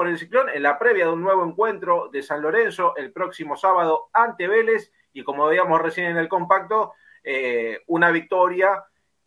por el Ciclón en la previa de un nuevo encuentro de San Lorenzo el próximo sábado ante Vélez y como veíamos recién en el compacto, eh, una victoria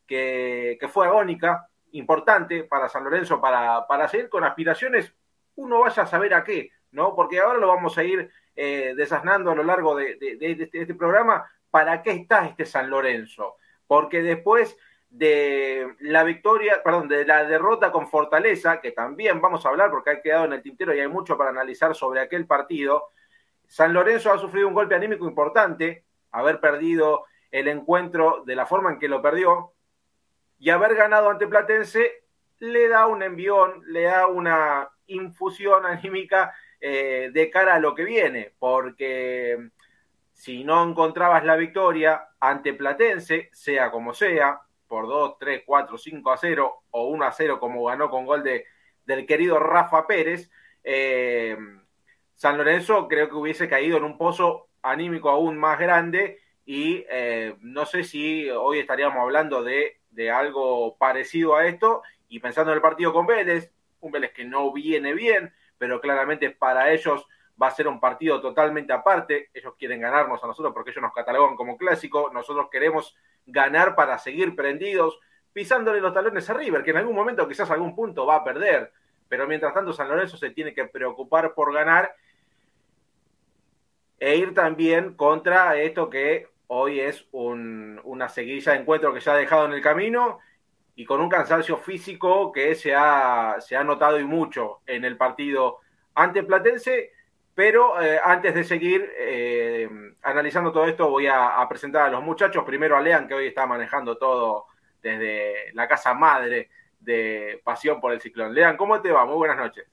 que, fue agónica, importante para San Lorenzo para, para seguir con aspiraciones, uno vaya a saber a qué, ¿no? Porque ahora lo vamos a ir eh, desasnando a lo largo de, este, este, programa, ¿para qué está este San Lorenzo? Porque después de la victoria, perdón, de la derrota con Fortaleza, que también vamos a hablar porque ha quedado en el tintero y hay mucho para analizar sobre aquel partido, San Lorenzo ha sufrido un golpe anímico importante, haber perdido el encuentro de la forma en que lo perdió y haber ganado ante Platense le da un envión, le da una infusión anímica eh, de cara a lo que viene, porque si no encontrabas la victoria ante Platense, sea como sea, por 2, 3, 4, 5 a 0 o 1 a 0 como ganó con gol de, del querido Rafa Pérez, eh, San Lorenzo creo que hubiese caído en un pozo anímico aún más grande y eh, no sé si hoy estaríamos hablando de, de, algo parecido a esto y pensando en el partido con Vélez, un Vélez que no viene bien, pero claramente para ellos va a ser un partido totalmente aparte, ellos quieren ganarnos a nosotros porque ellos nos catalogan como clásico, nosotros queremos ganar para seguir prendidos, pisándole los talones a River, que en algún momento quizás algún punto va a perder, pero mientras tanto San Lorenzo se tiene que preocupar por ganar e ir también contra esto que hoy es una seguidilla de encuentros que se ha dejado en el camino y con un cansancio físico que se ha, se ha notado y mucho en el partido ante Platense pero eh, antes de seguir eh, analizando todo esto, voy a, presentar a los muchachos. Primero a Lean, que hoy está manejando todo desde la casa madre de Pasión por el Ciclón. Lean, ¿cómo te va? Muy buenas noches.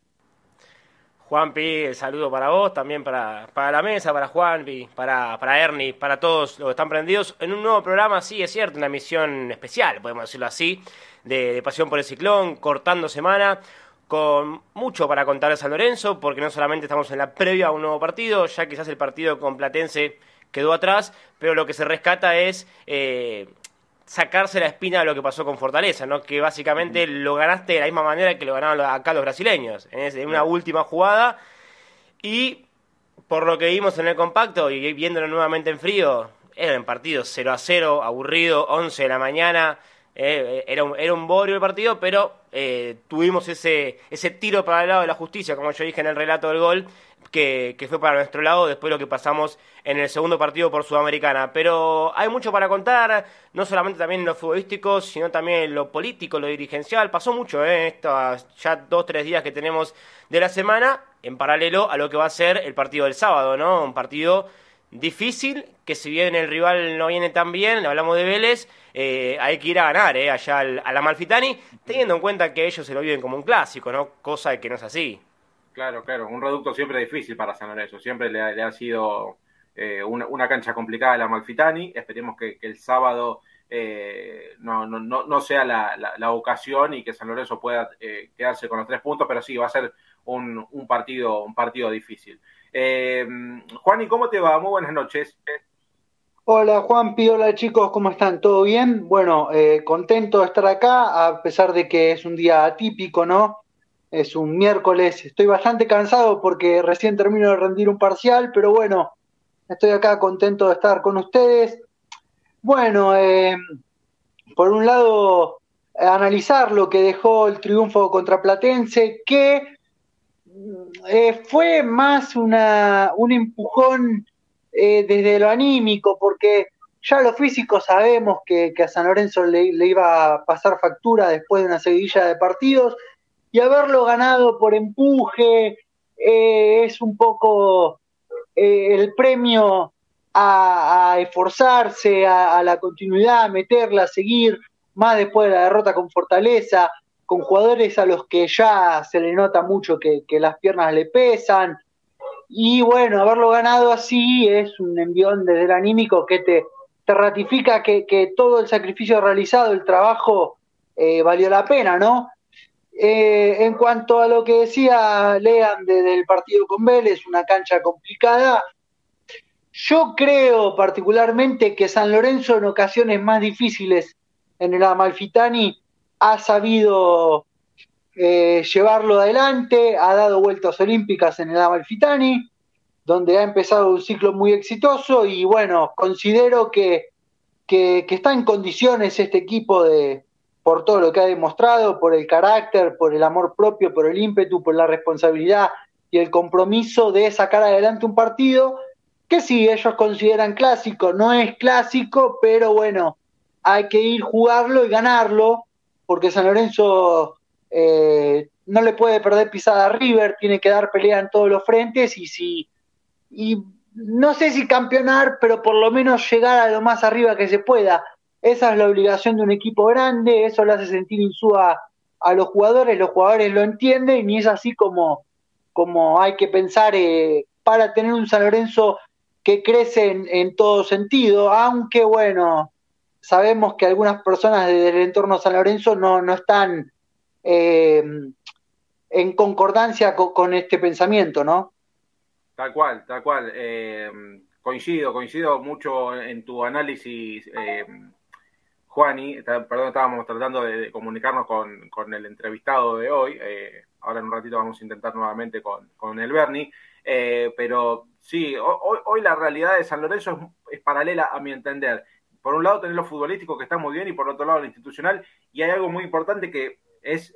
Juanpi, el saludo para vos, también para, para la mesa, para Juanpi, para, para Ernie, para todos los que están prendidos en un nuevo programa, sí, es cierto, una emisión especial, podemos decirlo así, de Pasión por el Ciclón, cortando semana con mucho para contar de San Lorenzo, porque no solamente estamos en la previa a un nuevo partido, ya quizás el partido con Platense quedó atrás, pero lo que se rescata es eh, sacarse la espina de lo que pasó con Fortaleza, ¿no? que básicamente lo ganaste de la misma manera que lo ganaron acá los brasileños, en una última jugada, y por lo que vimos en el compacto y viéndolo nuevamente en frío, era un partido 0 a 0, aburrido, 11 de la mañana, eh, era, un, era un bodrio el partido, pero eh, tuvimos ese, ese tiro para el lado de la justicia, como yo dije en el relato del gol, que, que, fue para nuestro lado después de lo que pasamos en el segundo partido por Sudamericana. Pero hay mucho para contar, no solamente también en lo futbolístico, sino también en lo político, lo dirigencial. Pasó mucho en ¿eh? estos ya dos, tres días que tenemos de la semana, en paralelo a lo que va a ser el partido del sábado, ¿no? Un partido difícil, que si bien el rival no viene tan bien, hablamos de Vélez, eh, hay que ir a ganar eh, allá a la Malfitani, teniendo en cuenta que ellos se lo viven como un clásico, ¿no? Cosa que no es así. Claro, claro, un reducto siempre difícil para San Lorenzo, siempre le, ha sido eh, una, cancha complicada la Malfitani, esperemos que, el sábado no, no, no, sea la, ocasión y que San Lorenzo pueda quedarse con los tres puntos, pero sí, va a ser un, un partido, un partido difícil. Juan, ¿y cómo te va? Muy buenas noches. Hola Juanpi, hola chicos, ¿cómo están? ¿Todo bien? Bueno, eh, contento de estar acá, a pesar de que es un día atípico, ¿no? Es un miércoles, estoy bastante cansado porque recién termino de rendir un parcial, pero bueno, estoy acá contento de estar con ustedes. Bueno, eh, por un lado, analizar lo que dejó el triunfo contra Platense, que eh, fue más una, un empujón eh, desde lo anímico, porque ya lo físico sabemos que, a San Lorenzo le, iba a pasar factura después de una seguidilla de partidos, y haberlo ganado por empuje eh, es un poco el premio a, esforzarse, a, la continuidad, a meterla, a seguir, más después de la derrota con Fortaleza, con jugadores a los que ya se le nota mucho que las piernas le pesan, y bueno, haberlo ganado así es un envión desde el anímico que te, te ratifica que, todo el sacrificio realizado, el trabajo, eh, valió la pena, ¿no? Eh, en cuanto a lo que decía Lean desde el partido con Vélez, una cancha complicada, yo creo particularmente que San Lorenzo en ocasiones más difíciles en el Amalfitani ha sabido eh, llevarlo adelante, ha dado vueltas olímpicas en el Amalfitani, donde ha empezado un ciclo muy exitoso y bueno, considero que, que, está en condiciones este equipo de, por todo lo que ha demostrado, por el carácter, por el amor propio, por el ímpetu, por la responsabilidad y el compromiso de sacar adelante un partido que sí, ellos consideran clásico, no es clásico, pero bueno, hay que ir jugarlo y ganarlo, porque San Lorenzo eh, no le puede perder pisada a River, tiene que dar pelea en todos los frentes y si y no sé si campeonar, pero por lo menos llegar a lo más arriba que se pueda. Esa es la obligación de un equipo grande, eso lo hace sentir insúa a los jugadores, los jugadores lo entienden y es así como, como hay que pensar eh, para tener un San Lorenzo que crece en, todo sentido, aunque bueno, sabemos que algunas personas del entorno San Lorenzo no, no están eh, en concordancia con, este pensamiento, ¿no? Tal cual, tal cual. Eh, coincido, coincido mucho en tu análisis, eh, Juani. Perdón, estábamos tratando de, comunicarnos con, el entrevistado de hoy. Eh, ahora en un ratito vamos a intentar nuevamente con, el Bernie. pero sí, hoy, la realidad de San Lorenzo es, paralela a mi entender. Por un lado, tener lo futbolístico que está muy bien y por otro lado, lo institucional. Y hay algo muy importante que es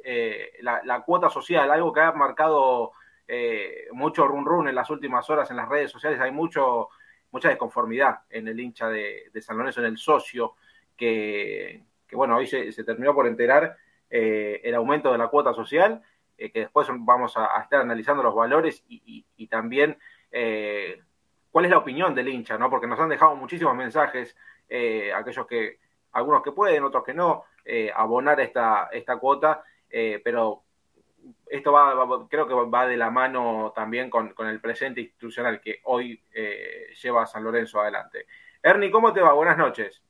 la, cuota social, algo que ha marcado eh, mucho run run en las últimas horas en las redes sociales, hay mucho, mucha desconformidad en el hincha de, San Lorenzo, en el socio, que, bueno, hoy se, terminó por enterar eh, el aumento de la cuota social, eh, que después vamos a, estar analizando los valores y, también cuál es la opinión del hincha, ¿no? Porque nos han dejado muchísimos mensajes, aquellos que, algunos que pueden, otros que no, abonar esta, esta cuota, pero esto va, creo que va de la mano también con, el presente institucional que hoy eh, lleva a San Lorenzo adelante. Ernie, ¿cómo te va? Buenas noches.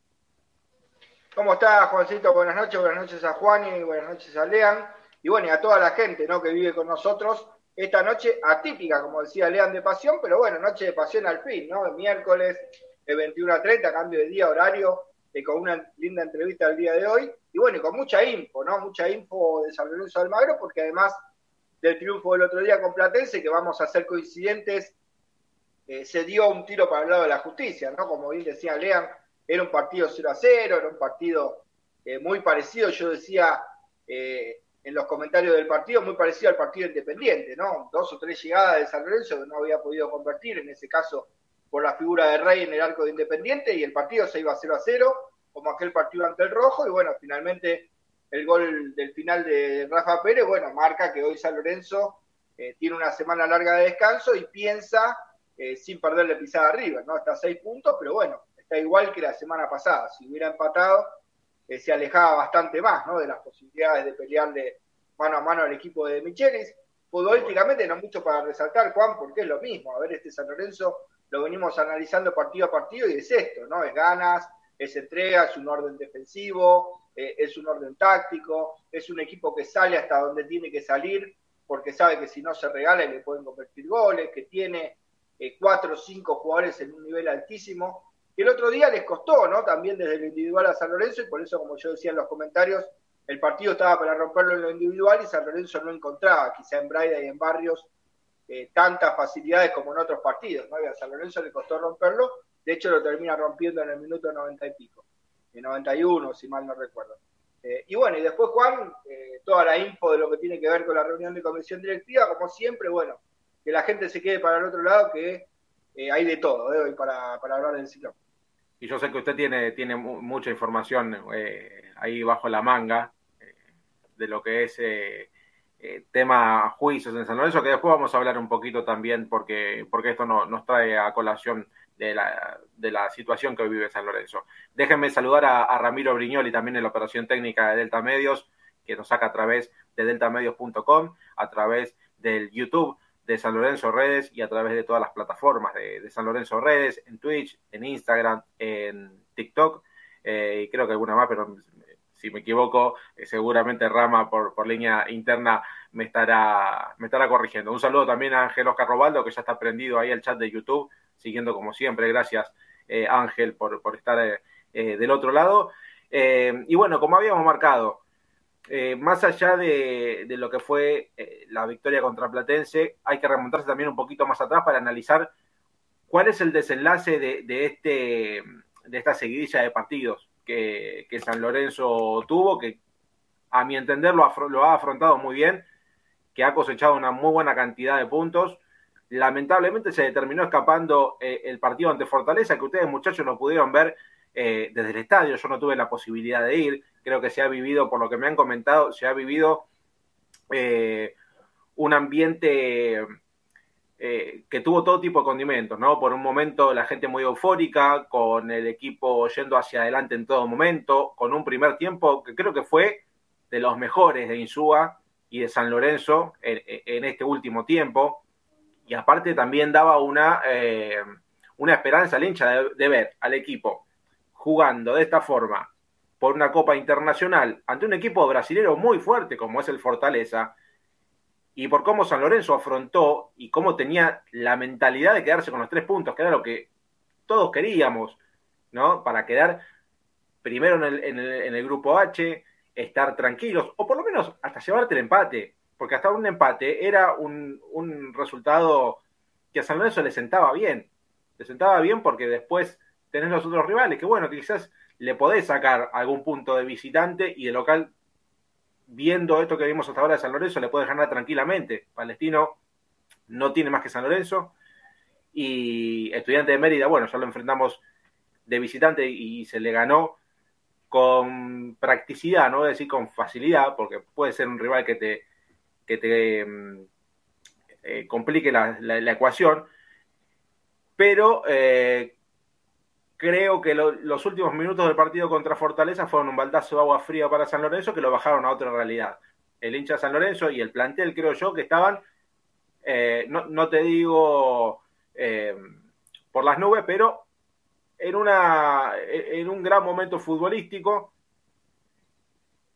¿Cómo estás, Juancito? Buenas noches, buenas noches a Juan y buenas noches a Lean. Y bueno, y a toda la gente ¿no? que vive con nosotros esta noche atípica, como decía Lean, de pasión, pero bueno, noche de pasión al fin, ¿no? Miércoles, el 21 a 30, cambio de día, horario, eh, con una linda entrevista el día de hoy. Y bueno, con mucha info, ¿no? Mucha info de San Lorenzo del Magro, porque además del triunfo del otro día con Platense, que vamos a ser coincidentes, eh, se dio un tiro para el lado de la justicia, ¿no? Como bien decía Lean, era un partido 0 a 0, era un partido eh, muy parecido, yo decía en los comentarios del partido, muy parecido al partido independiente, ¿no? Dos o tres llegadas de San Lorenzo que no había podido convertir, en ese caso por la figura de Rey en el arco de Independiente y el partido se iba 0 a 0, como aquel partido ante el Rojo, y bueno, finalmente el gol del final de Rafa Pérez, bueno, marca que hoy San Lorenzo eh, tiene una semana larga de descanso y piensa eh, sin perderle pisada arriba, ¿no? Está a seis puntos, pero bueno, está igual que la semana pasada. Si hubiera empatado, eh, se alejaba bastante más, ¿no? De las posibilidades de pelearle mano a mano al equipo de Michelis. Futbolísticamente no mucho para resaltar, Juan, porque es lo mismo. A ver, este San Lorenzo lo venimos analizando partido a partido y es esto, ¿no? Es ganas, es entrega, es un orden defensivo, eh, es un orden táctico, es un equipo que sale hasta donde tiene que salir porque sabe que si no se regala le pueden convertir goles, que tiene eh, cuatro o cinco jugadores en un nivel altísimo. Y el otro día les costó, ¿no? También desde lo individual a San Lorenzo y por eso, como yo decía en los comentarios, el partido estaba para romperlo en lo individual y San Lorenzo no encontraba, quizá en Braida y en Barrios, eh, tantas facilidades como en otros partidos. ¿no? a San Lorenzo le costó romperlo, de hecho lo termina rompiendo en el minuto 90 y pico, en 91 si mal no recuerdo. Eh, y bueno, y después Juan, eh, toda la info de lo que tiene que ver con la reunión de comisión directiva, como siempre, bueno, que la gente se quede para el otro lado, que hay de todo hoy para, para hablar del ciclo. Y yo sé que usted tiene, tiene mucha información ahí bajo la manga de lo que es eh, tema juicios en San Lorenzo, que después vamos a hablar un poquito también porque, porque esto no, nos trae a colación de la, de la situación que hoy vive San Lorenzo. Déjenme saludar a, Ramiro Briñoli también en la operación técnica de Delta Medios, que nos saca a través de deltamedios.com, a través del YouTube de San Lorenzo Redes y a través de todas las plataformas de, San Lorenzo Redes, en Twitch, en Instagram, en TikTok, eh, y creo que alguna más, pero si me equivoco, eh, seguramente Rama por, por línea interna me estará, me estará corrigiendo. Un saludo también a Ángel Oscar Robaldo, que ya está prendido ahí al chat de YouTube, siguiendo como siempre. Gracias, eh, Ángel, por, estar eh, del otro lado. y bueno, como habíamos marcado, más allá de, lo que fue la victoria contra Platense, hay que remontarse también un poquito más atrás para analizar cuál es el desenlace de, este, de esta seguidilla de partidos que, San Lorenzo tuvo, que a mi entender lo, lo ha afrontado muy bien, que ha cosechado una muy buena cantidad de puntos. Lamentablemente se terminó escapando eh, el partido ante Fortaleza, que ustedes muchachos lo pudieron ver desde el estadio, yo no tuve la posibilidad de ir creo que se ha vivido, por lo que me han comentado, se ha vivido eh, un ambiente eh, que tuvo todo tipo de condimentos, ¿no? Por un momento la gente muy eufórica, con el equipo yendo hacia adelante en todo momento, con un primer tiempo que creo que fue de los mejores de Insúa y de San Lorenzo en, este último tiempo. Y aparte también daba una, eh, una esperanza al hincha de ver al equipo jugando de esta forma, por una Copa Internacional ante un equipo brasilero muy fuerte como es el Fortaleza, y por cómo San Lorenzo afrontó y cómo tenía la mentalidad de quedarse con los tres puntos, que era lo que todos queríamos, ¿no? Para quedar primero en el, grupo H, estar tranquilos, o por lo menos hasta llevarte el empate, porque hasta un empate era un, un resultado que a San Lorenzo le sentaba bien, le sentaba bien porque después tenés los otros rivales, que bueno, quizás le podés sacar algún punto de visitante y de local, viendo esto que vimos hasta ahora de San Lorenzo, le podés ganar tranquilamente. Palestino no tiene más que San Lorenzo. Y Estudiante de Mérida, bueno, ya lo enfrentamos de visitante y se le ganó con practicidad, no voy a decir con facilidad, porque puede ser un rival que te, que te mm, eh, complique la, ecuación, pero eh, creo que los últimos minutos del partido contra Fortaleza fueron un baldazo de agua fría para San Lorenzo que lo bajaron a otra realidad. El hincha San Lorenzo y el plantel, creo yo, que estaban, eh, no, te digo eh, por las nubes, pero en, una, en un gran momento futbolístico.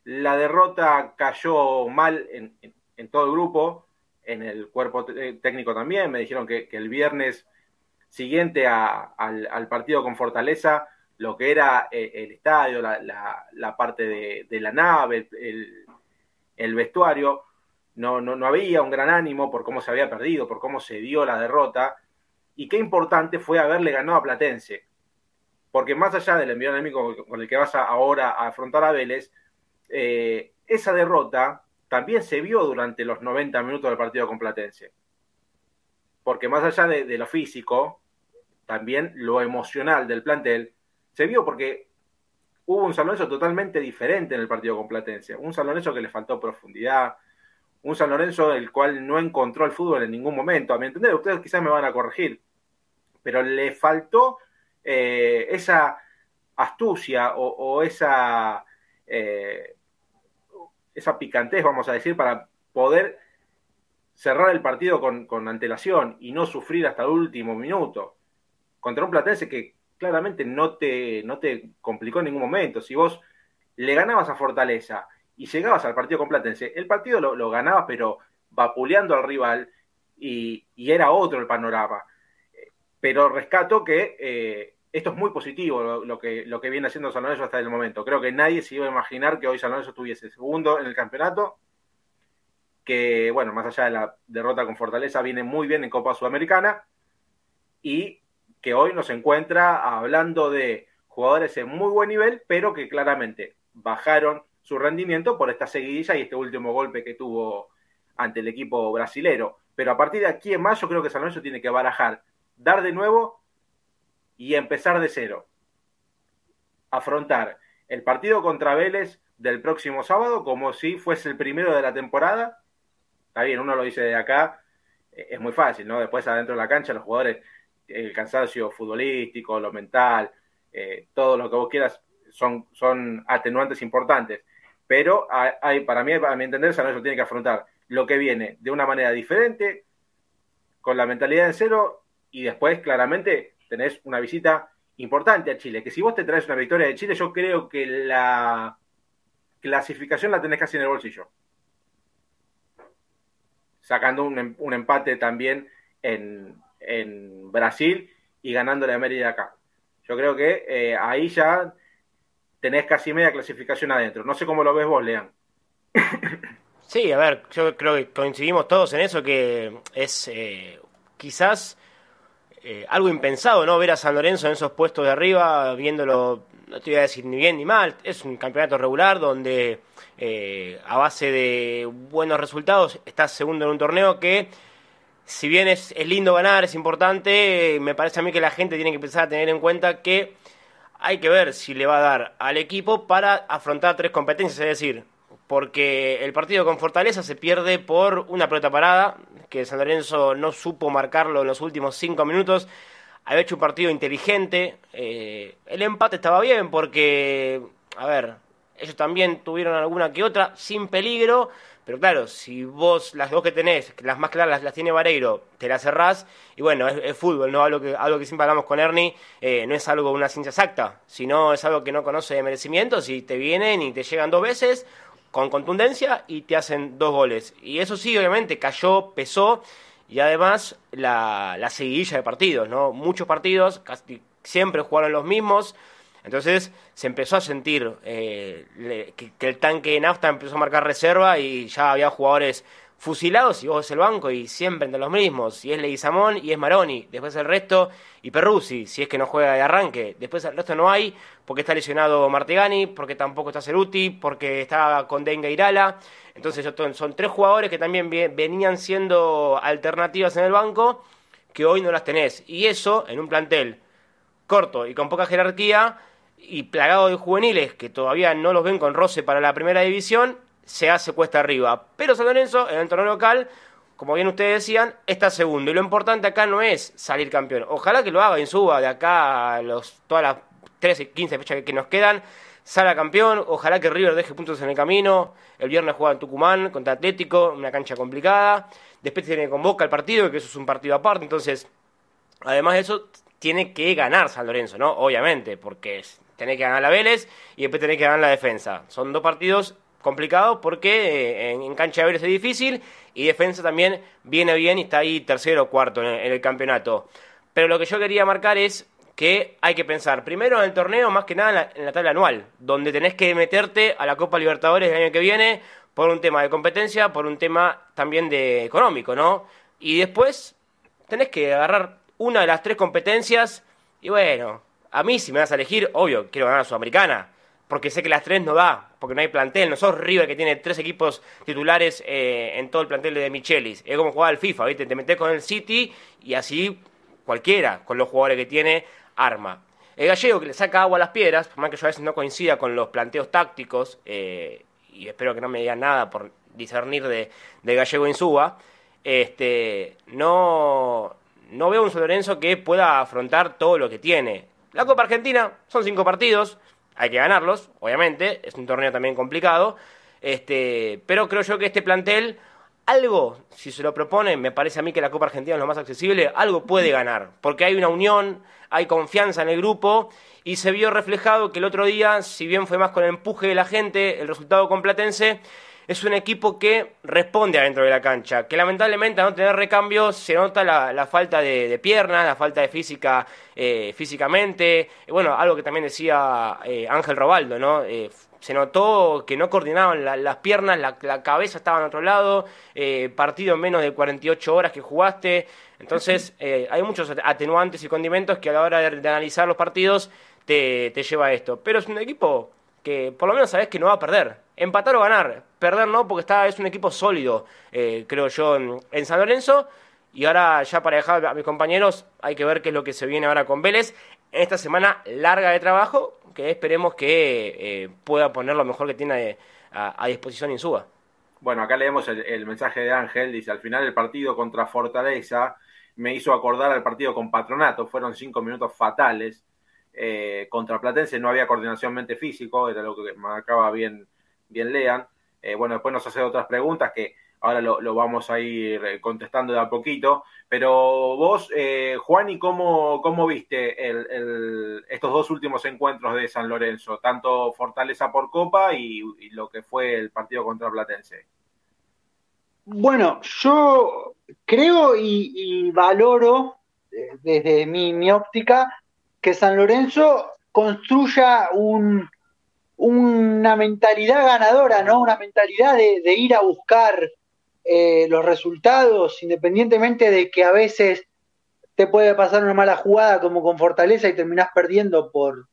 La derrota cayó mal en, todo el grupo, en el cuerpo técnico también. Me dijeron que el viernes siguiente al, partido con Fortaleza, lo que era eh, el, estadio, la, parte de, la nave, el, vestuario, no, no, había un gran ánimo por cómo se había perdido, por cómo se dio la derrota, y qué importante fue haberle ganado a Platense, porque más allá del envío enemigo con el que vas ahora a afrontar a Vélez, eh, esa derrota también se vio durante los 90 minutos del partido con Platense porque más allá de, lo físico, también lo emocional del plantel se vio porque hubo un San Lorenzo totalmente diferente en el partido con Platense. Un San Lorenzo que le faltó profundidad, un San Lorenzo el cual no encontró el fútbol en ningún momento. A mi entender, ustedes quizás me van a corregir, pero le faltó eh, esa astucia o, esa, eh, esa picantez, vamos a decir, para poder cerrar el partido con, antelación y no sufrir hasta el último minuto contra un Platense que claramente no te, no te complicó en ningún momento. Si vos le ganabas a Fortaleza y llegabas al partido con Platense, el partido lo, ganabas pero vapuleando al rival y, era otro el panorama. Pero rescato que eh, esto es muy positivo lo, que, lo que viene haciendo San Lorenzo hasta el momento. Creo que nadie se iba a imaginar que hoy San Lorenzo estuviese segundo en el campeonato que, bueno, más allá de la derrota con Fortaleza, viene muy bien en Copa Sudamericana y que hoy nos encuentra hablando de jugadores en muy buen nivel, pero que claramente bajaron su rendimiento por esta seguidilla y este último golpe que tuvo ante el equipo brasilero. Pero a partir de aquí en más, yo creo que San Lorenzo tiene que barajar, dar de nuevo y empezar de cero. Afrontar el partido contra Vélez del próximo sábado como si fuese el primero de la temporada está bien, uno lo dice de acá, eh, es muy fácil, ¿no? Después adentro de la cancha los jugadores, el cansancio futbolístico, lo mental, eh, todo lo que vos quieras, son, son atenuantes importantes. Pero hay, para mí, para mi entender, San Lorenzo tiene que afrontar lo que viene de una manera diferente, con la mentalidad en cero, y después claramente tenés una visita importante a Chile, que si vos te traes una victoria de Chile, yo creo que la clasificación la tenés casi en el bolsillo sacando un, un empate también en, en, Brasil y ganándole a Mérida acá. Yo creo que eh, ahí ya tenés casi media clasificación adentro. No sé cómo lo ves vos, Lean. Sí, a ver, yo creo que coincidimos todos en eso, que es eh, quizás eh, algo impensado, ¿no? Ver a San Lorenzo en esos puestos de arriba, viéndolo, no te voy a decir ni bien ni mal, es un campeonato regular donde eh, a base de buenos resultados estás segundo en un torneo que, si bien es, es lindo ganar, es importante, me parece a mí que la gente tiene que empezar a tener en cuenta que hay que ver si le va a dar al equipo para afrontar tres competencias, es decir, porque el partido con Fortaleza se pierde por una pelota parada, que San Lorenzo no supo marcarlo en los últimos cinco minutos. Había hecho un partido inteligente. Eh, el empate estaba bien porque, a ver, ellos también tuvieron alguna que otra sin peligro. Pero claro, si vos las dos que tenés, las más claras las, tiene Vareiro, te las cerrás, y bueno, es, fútbol, ¿no? Algo que, algo que siempre hablamos con Ernie, eh, no es algo una ciencia exacta, sino es algo que no conoce de merecimientos y te vienen y te llegan dos veces, con contundencia y te hacen dos goles. Y eso sí, obviamente, cayó, pesó y además la, la seguidilla de partidos, ¿no? Muchos partidos, casi siempre jugaron los mismos. Entonces se empezó a sentir eh, que, el tanque de nafta empezó a marcar reserva y ya había jugadores fusilados y vos ves el banco y siempre entre los mismos. Y es Leguizamón y es Maroni. Después el resto y Perruzzi, si es que no juega de arranque. Después el resto no hay porque está lesionado Martegani, porque tampoco está Ceruti, porque está con Denga Irala. Entonces son tres jugadores que también venían siendo alternativas en el banco que hoy no las tenés. Y eso en un plantel corto y con poca jerarquía y plagado de juveniles que todavía no los ven con roce para la primera división, se hace cuesta arriba. Pero San Lorenzo, en el torneo local, como bien ustedes decían, está segundo. Y lo importante acá no es salir campeón. Ojalá que lo haga en suba de acá a los, todas las 13, 15 fechas que nos quedan. Salga campeón, ojalá que River deje puntos en el camino. El viernes juega en Tucumán contra Atlético, una cancha complicada. Después tiene que convocar el partido, que eso es un partido aparte. Entonces, además de eso, tiene que ganar San Lorenzo, ¿no? Obviamente, porque tiene que ganar la Vélez y después tiene que ganar la defensa. Son dos partidos complicado porque eh, en, cancha de Vélez es difícil y defensa también viene bien y está ahí tercero o cuarto en el, campeonato. Pero lo que yo quería marcar es que hay que pensar primero en el torneo, más que nada en la, tabla anual, donde tenés que meterte a la Copa Libertadores el año que viene por un tema de competencia, por un tema también de económico, ¿no? Y después tenés que agarrar una de las tres competencias y bueno, a mí si me vas a elegir, obvio, quiero ganar a Sudamericana porque sé que las tres no da, porque no hay plantel. No sos River que tiene tres equipos titulares eh, en todo el plantel de Michelis. Es como jugar al FIFA, ¿viste? Te metes con el City y así cualquiera, con los jugadores que tiene, arma. El gallego que le saca agua a las piedras, por más que yo a veces no coincida con los planteos tácticos, eh, y espero que no me digan nada por discernir de, de gallego Insúa, este, no, no veo un Lorenzo que pueda afrontar todo lo que tiene. La Copa Argentina son cinco partidos, hay que ganarlos, obviamente, es un torneo también complicado, este, pero creo yo que este plantel, algo, si se lo propone, me parece a mí que la Copa Argentina es lo más accesible, algo puede ganar, porque hay una unión, hay confianza en el grupo, y se vio reflejado que el otro día, si bien fue más con el empuje de la gente, el resultado con Platense, es un equipo que responde adentro de la cancha, que lamentablemente a no tener recambio se nota la, falta de, piernas, la falta de física eh, físicamente, bueno, algo que también decía eh, Ángel Robaldo, ¿no? Eh, se notó que no coordinaban las piernas, la, cabeza estaba en otro lado, partido en menos de 48 horas que jugaste, entonces hay muchos atenuantes y condimentos que a la hora de, analizar los partidos te, te lleva a esto, pero es un equipo que por lo menos sabes que no va a perder. Empatar o ganar, perder no, porque está, es un equipo sólido, eh, creo yo, en, San Lorenzo. Y ahora, ya para dejar a mis compañeros, hay que ver qué es lo que se viene ahora con Vélez. En esta semana larga de trabajo, que esperemos que eh, pueda poner lo mejor que tiene a, disposición en suba. Bueno, acá leemos el, mensaje de Ángel, dice, al final el partido contra Fortaleza me hizo acordar al partido con Patronato, fueron cinco minutos fatales. Eh, contra Platense no había coordinación mente físico, era lo que marcaba bien, bien Lean. Eh, bueno, después nos hace otras preguntas que ahora lo, vamos a ir eh, contestando de a poquito. Pero vos, eh, Juan, ¿y cómo, cómo viste estos dos últimos encuentros de San Lorenzo? Tanto Fortaleza por Copa y, lo que fue el partido contra Platense. Bueno, yo creo y, valoro desde mi, mi óptica que San Lorenzo construya un, una mentalidad ganadora, ¿no? Una mentalidad de, ir a buscar eh, los resultados, independientemente de que a veces te puede pasar una mala jugada como con Fortaleza y terminás perdiendo por,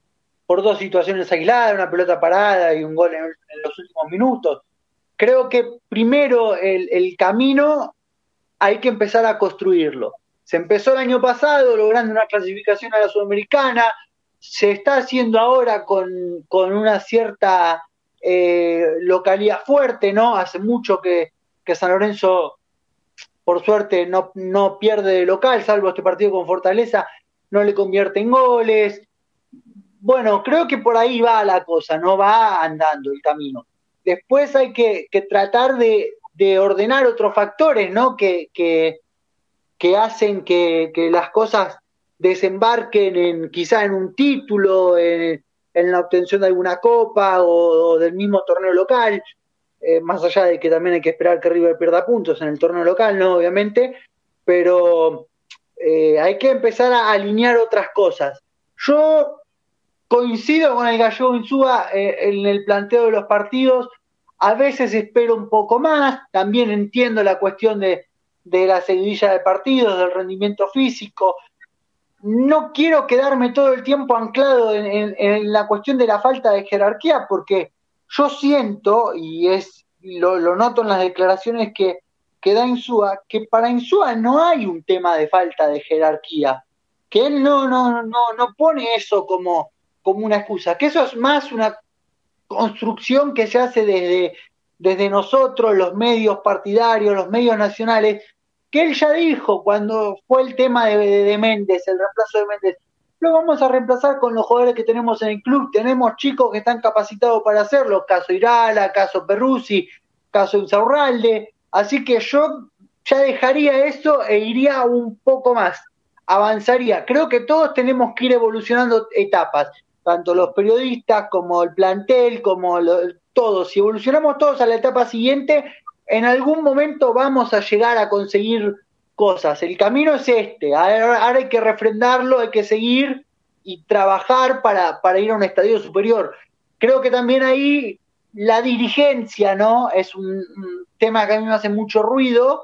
dos situaciones aisladas, una pelota parada y un gol en, los últimos minutos. Creo que primero el, camino hay que empezar a construirlo. Se empezó el año pasado logrando una clasificación a la Sudamericana, se está haciendo ahora con, con una cierta eh, localidad fuerte, ¿no? Hace mucho que, que San Lorenzo por suerte no, no pierde de local, salvo este partido con Fortaleza, no le convierte en goles. Bueno, creo que por ahí va la cosa, no va andando el camino. Después hay que, tratar de, ordenar otros factores, ¿no? Que, que, hacen que, las cosas desembarquen en quizá en un título, en, la obtención de alguna copa o del mismo torneo local. Eh, más allá de que también hay que esperar que River pierda puntos en el torneo local, ¿no? Obviamente, pero eh, hay que empezar a alinear otras cosas. Yo coincido con el Gallego Insúa eh, en el planteo de los partidos, a veces espero un poco más, también entiendo la cuestión de, la seguidilla de partidos, del rendimiento físico, no quiero quedarme todo el tiempo anclado en, la cuestión de la falta de jerarquía, porque yo siento, y es lo, noto en las declaraciones que, que da Insúa, que para Insúa no hay un tema de falta de jerarquía, que él no, no, no, no pone eso como, como una excusa, que eso es más una construcción que se hace desde, desde nosotros, los medios partidarios, los medios nacionales, que él ya dijo cuando fue el tema de, de, de Méndez, el reemplazo de Méndez, lo vamos a reemplazar con los jugadores que tenemos en el club. Tenemos chicos que están capacitados para hacerlo, caso Irala, caso Perruzzi, caso Insaurralde. Así que yo ya dejaría eso e iría un poco más, avanzaría. Creo que todos tenemos que ir evolucionando etapas, tanto los periodistas como el plantel, como todos. Si evolucionamos todos a la etapa siguiente, en algún momento vamos a llegar a conseguir cosas. El camino es este, ahora, hay que refrendarlo, hay que seguir y trabajar para, ir a un estadio superior. Creo que también ahí la dirigencia, ¿no? Es un, tema que a mí me hace mucho ruido,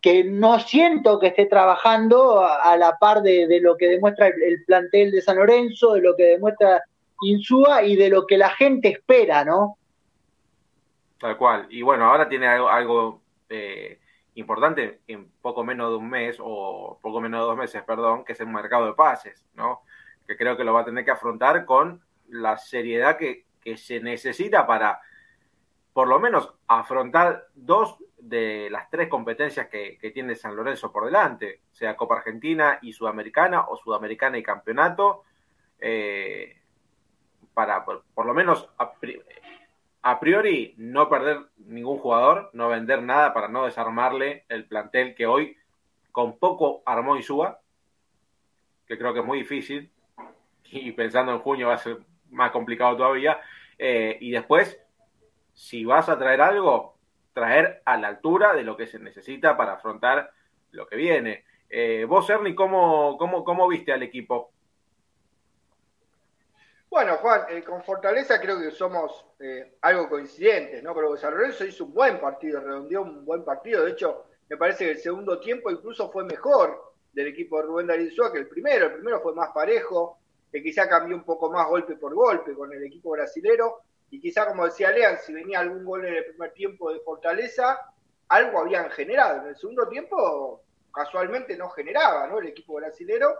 que no siento que esté trabajando a, la par de, lo que demuestra el, plantel de San Lorenzo, de lo que demuestra Insúa y de lo que la gente espera, ¿no? Tal cual. Y bueno, ahora tiene algo, algo eh, importante en poco menos de un mes, o poco menos de dos meses, perdón, que es el mercado de pases, ¿no? Que creo que lo va a tener que afrontar con la seriedad que, se necesita para, por lo menos, afrontar dos de las tres competencias que, tiene San Lorenzo por delante, sea Copa Argentina y Sudamericana, o Sudamericana y Campeonato, eh, para por, por, lo menos a priori no perder ningún jugador, no vender nada para no desarmarle el plantel que hoy con poco armó suba, que creo que es muy difícil, y pensando en junio va a ser más complicado todavía. Eh, y después, si vas a traer algo, traer a la altura de lo que se necesita para afrontar lo que viene. Eh, vos, Ernie, ¿cómo, cómo, cómo viste al equipo? Bueno, Juan, eh, con Fortaleza creo que somos eh, algo coincidentes, ¿no? Pero San Lorenzo hizo un buen partido, redondeó un buen partido. De hecho, me parece que el segundo tiempo incluso fue mejor del equipo de Rubén Darío que el primero. El primero fue más parejo, que quizá cambió un poco más golpe por golpe con el equipo brasilero. Y quizá, como decía Lean, si venía algún gol en el primer tiempo de Fortaleza, algo habían generado. En el segundo tiempo, casualmente no generaba, ¿no? El equipo brasilero.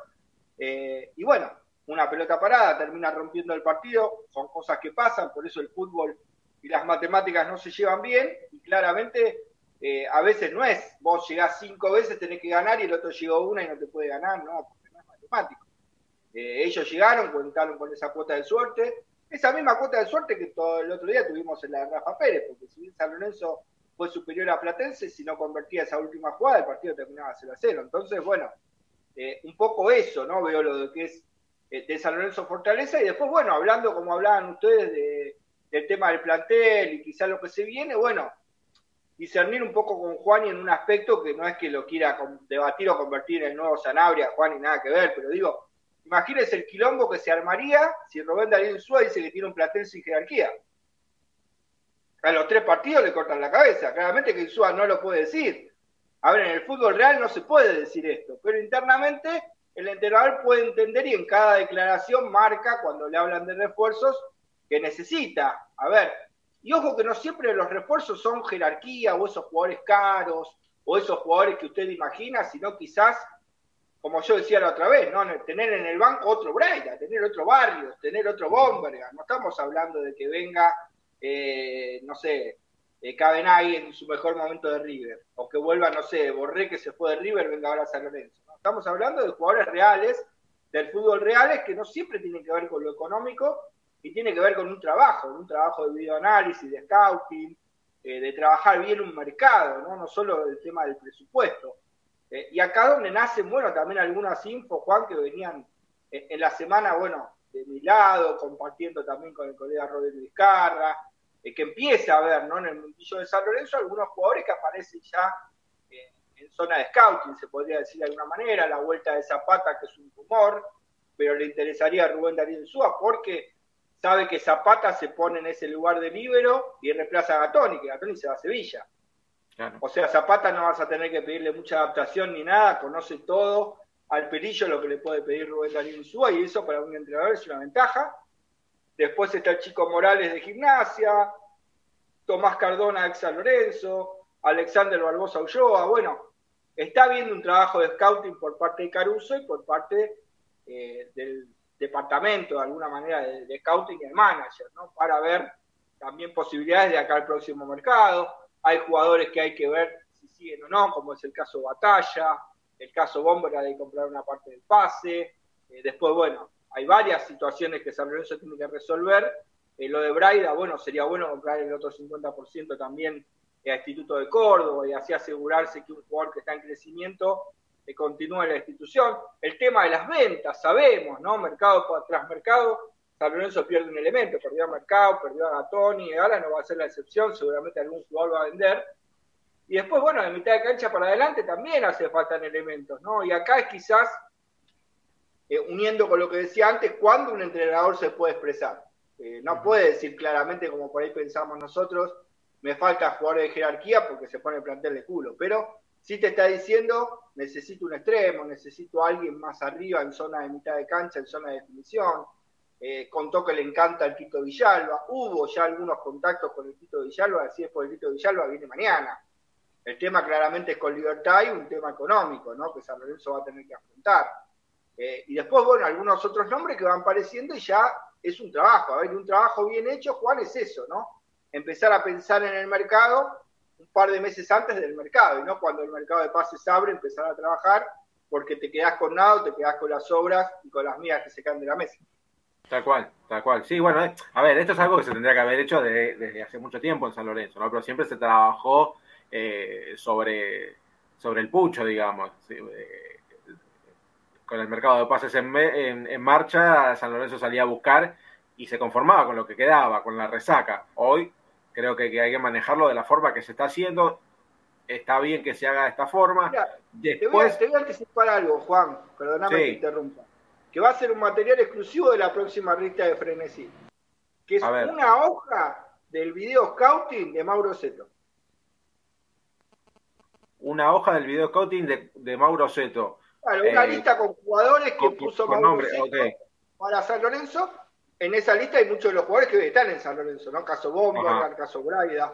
Eh, y bueno, una pelota parada, termina rompiendo el partido, son cosas que pasan, por eso el fútbol y las matemáticas no se llevan bien, y claramente eh, a veces no es, vos llegás cinco veces, tenés que ganar y el otro llegó una y no te puede ganar, no, porque no es matemático. Eh, ellos llegaron, contaron con esa cuota de suerte, esa misma cuota de suerte que todo el otro día tuvimos en la de Rafa Pérez, porque si bien San Lorenzo fue superior a Platense, si no convertía esa última jugada, el partido terminaba 0 a 0. Entonces, bueno, eh, un poco eso, ¿no? Veo lo de que es de San Lorenzo Fortaleza y después, bueno, hablando como hablaban ustedes de, del tema del plantel y quizás lo que se viene, bueno, discernir un poco con Juan y en un aspecto que no es que lo quiera debatir o convertir en el nuevo Sanabria, Juan, y nada que ver, pero digo, Imagínense el quilombo que se armaría si Rubén Darío Insúa dice que tiene un plantel sin jerarquía. A los tres partidos le cortan la cabeza. Claramente que Insúa no lo puede decir. A ver, en el fútbol real no se puede decir esto, pero internamente el entrenador puede entender y en cada declaración marca cuando le hablan de refuerzos que necesita. A ver, y ojo que no siempre los refuerzos son jerarquía o esos jugadores caros o esos jugadores que usted imagina, sino quizás, como yo decía la otra vez, ¿no? tener en el banco otro Braida, tener otro Barrios, tener otro Bomberga. No estamos hablando de que venga, eh, no sé, eh, Cabenay en su mejor momento de River, o que vuelva, no sé, Borré que se fue de River, venga ahora a San Lorenzo. Estamos hablando de jugadores reales, del fútbol reales, que no siempre tienen que ver con lo económico y tiene que ver con un trabajo, un trabajo de videoanálisis, de scouting, eh, de trabajar bien un mercado, ¿no? no solo el tema del presupuesto. Eh, y acá donde nacen, bueno, también algunas infos, Juan, que venían en la semana, bueno, de mi lado, compartiendo también con el colega Roberto Vizcarra, eh, que empieza a ver, ¿no? En el mundillo de San Lorenzo, algunos jugadores que aparecen ya en zona de scouting, se podría decir de alguna manera, la vuelta de Zapata, que es un rumor, pero le interesaría a Rubén Darío Insúa, porque sabe que Zapata se pone en ese lugar de líbero y reemplaza a Gatoni, que Gatoni se va a Sevilla. O sea, Zapata no vas a tener que pedirle mucha adaptación ni nada, conoce todo al perillo lo que le puede pedir Rubén Darío Insúa y eso para un entrenador es una ventaja. Después está el chico Morales de gimnasia, Tomás Cardona de San Lorenzo, Alexander Barbosa Ulloa, bueno, está habiendo un trabajo de scouting por parte de Caruso y por parte eh, del departamento, de alguna manera, de, scouting el manager, ¿no? Para ver también posibilidades de acá al próximo mercado. Hay jugadores que hay que ver si siguen o no, como es el caso Batalla, el caso Bombera de comprar una parte del pase. Eh, después, bueno, hay varias situaciones que San Lorenzo tiene que resolver. Eh, lo de Braida, bueno, sería bueno comprar el otro 50% también a Instituto de Córdoba y así asegurarse que un jugador que está en crecimiento eh, continúe en la institución. El tema de las ventas, sabemos, ¿no? Mercado tras mercado, San Lorenzo pierde un elemento, perdió a Mercado, perdió a Gatoni, ahora no va a ser la excepción, seguramente algún jugador va a vender. Y después, bueno, de mitad de cancha para adelante también hace falta elementos, ¿no? Y acá es quizás, eh, uniendo con lo que decía antes, cuando un entrenador se puede expresar. Eh, no puede decir claramente, como por ahí pensamos nosotros, me falta jugadores de jerarquía porque se pone el plantel de culo, pero si te está diciendo, necesito un extremo, necesito a alguien más arriba en zona de mitad de cancha, en zona de definición. Eh, contó que le encanta el Tito Villalba. Hubo ya algunos contactos con el Tito Villalba, así es por el Tito Villalba, viene mañana. El tema claramente es con Libertad y un tema económico, ¿no? Que San Lorenzo va a tener que afrontar. Eh, y después, bueno, algunos otros nombres que van apareciendo y ya es un trabajo. A ver, un trabajo bien hecho, Juan, es eso, ¿no? Empezar a pensar en el mercado un par de meses antes del mercado y no cuando el mercado de pases abre empezar a trabajar porque te quedás con nada te quedás con las obras y con las mías que se caen de la mesa. Tal cual, tal cual. Sí, bueno, eh, a ver, esto es algo que se tendría que haber hecho desde hace mucho tiempo en San Lorenzo, ¿no? Pero siempre se trabajó eh, sobre, sobre el pucho, digamos. Eh, con el mercado de pases en, en, marcha, San Lorenzo salía a buscar y se conformaba con lo que quedaba, con la resaca. Hoy Creo que, hay que manejarlo de la forma que se está haciendo. Está bien que se haga de esta forma. Después... te, voy a, anticipar algo, Juan. Perdóname que interrumpa. Que va a ser un material exclusivo de la próxima rita de Frenesí. Que es una hoja del video scouting de Mauro Seto. Una hoja del video scouting de, Mauro Seto. Claro, una eh, lista con jugadores que puso Mauro para San Lorenzo en esa lista hay muchos de los jugadores que están en San Lorenzo, ¿no? Caso Bomba, caso Braida.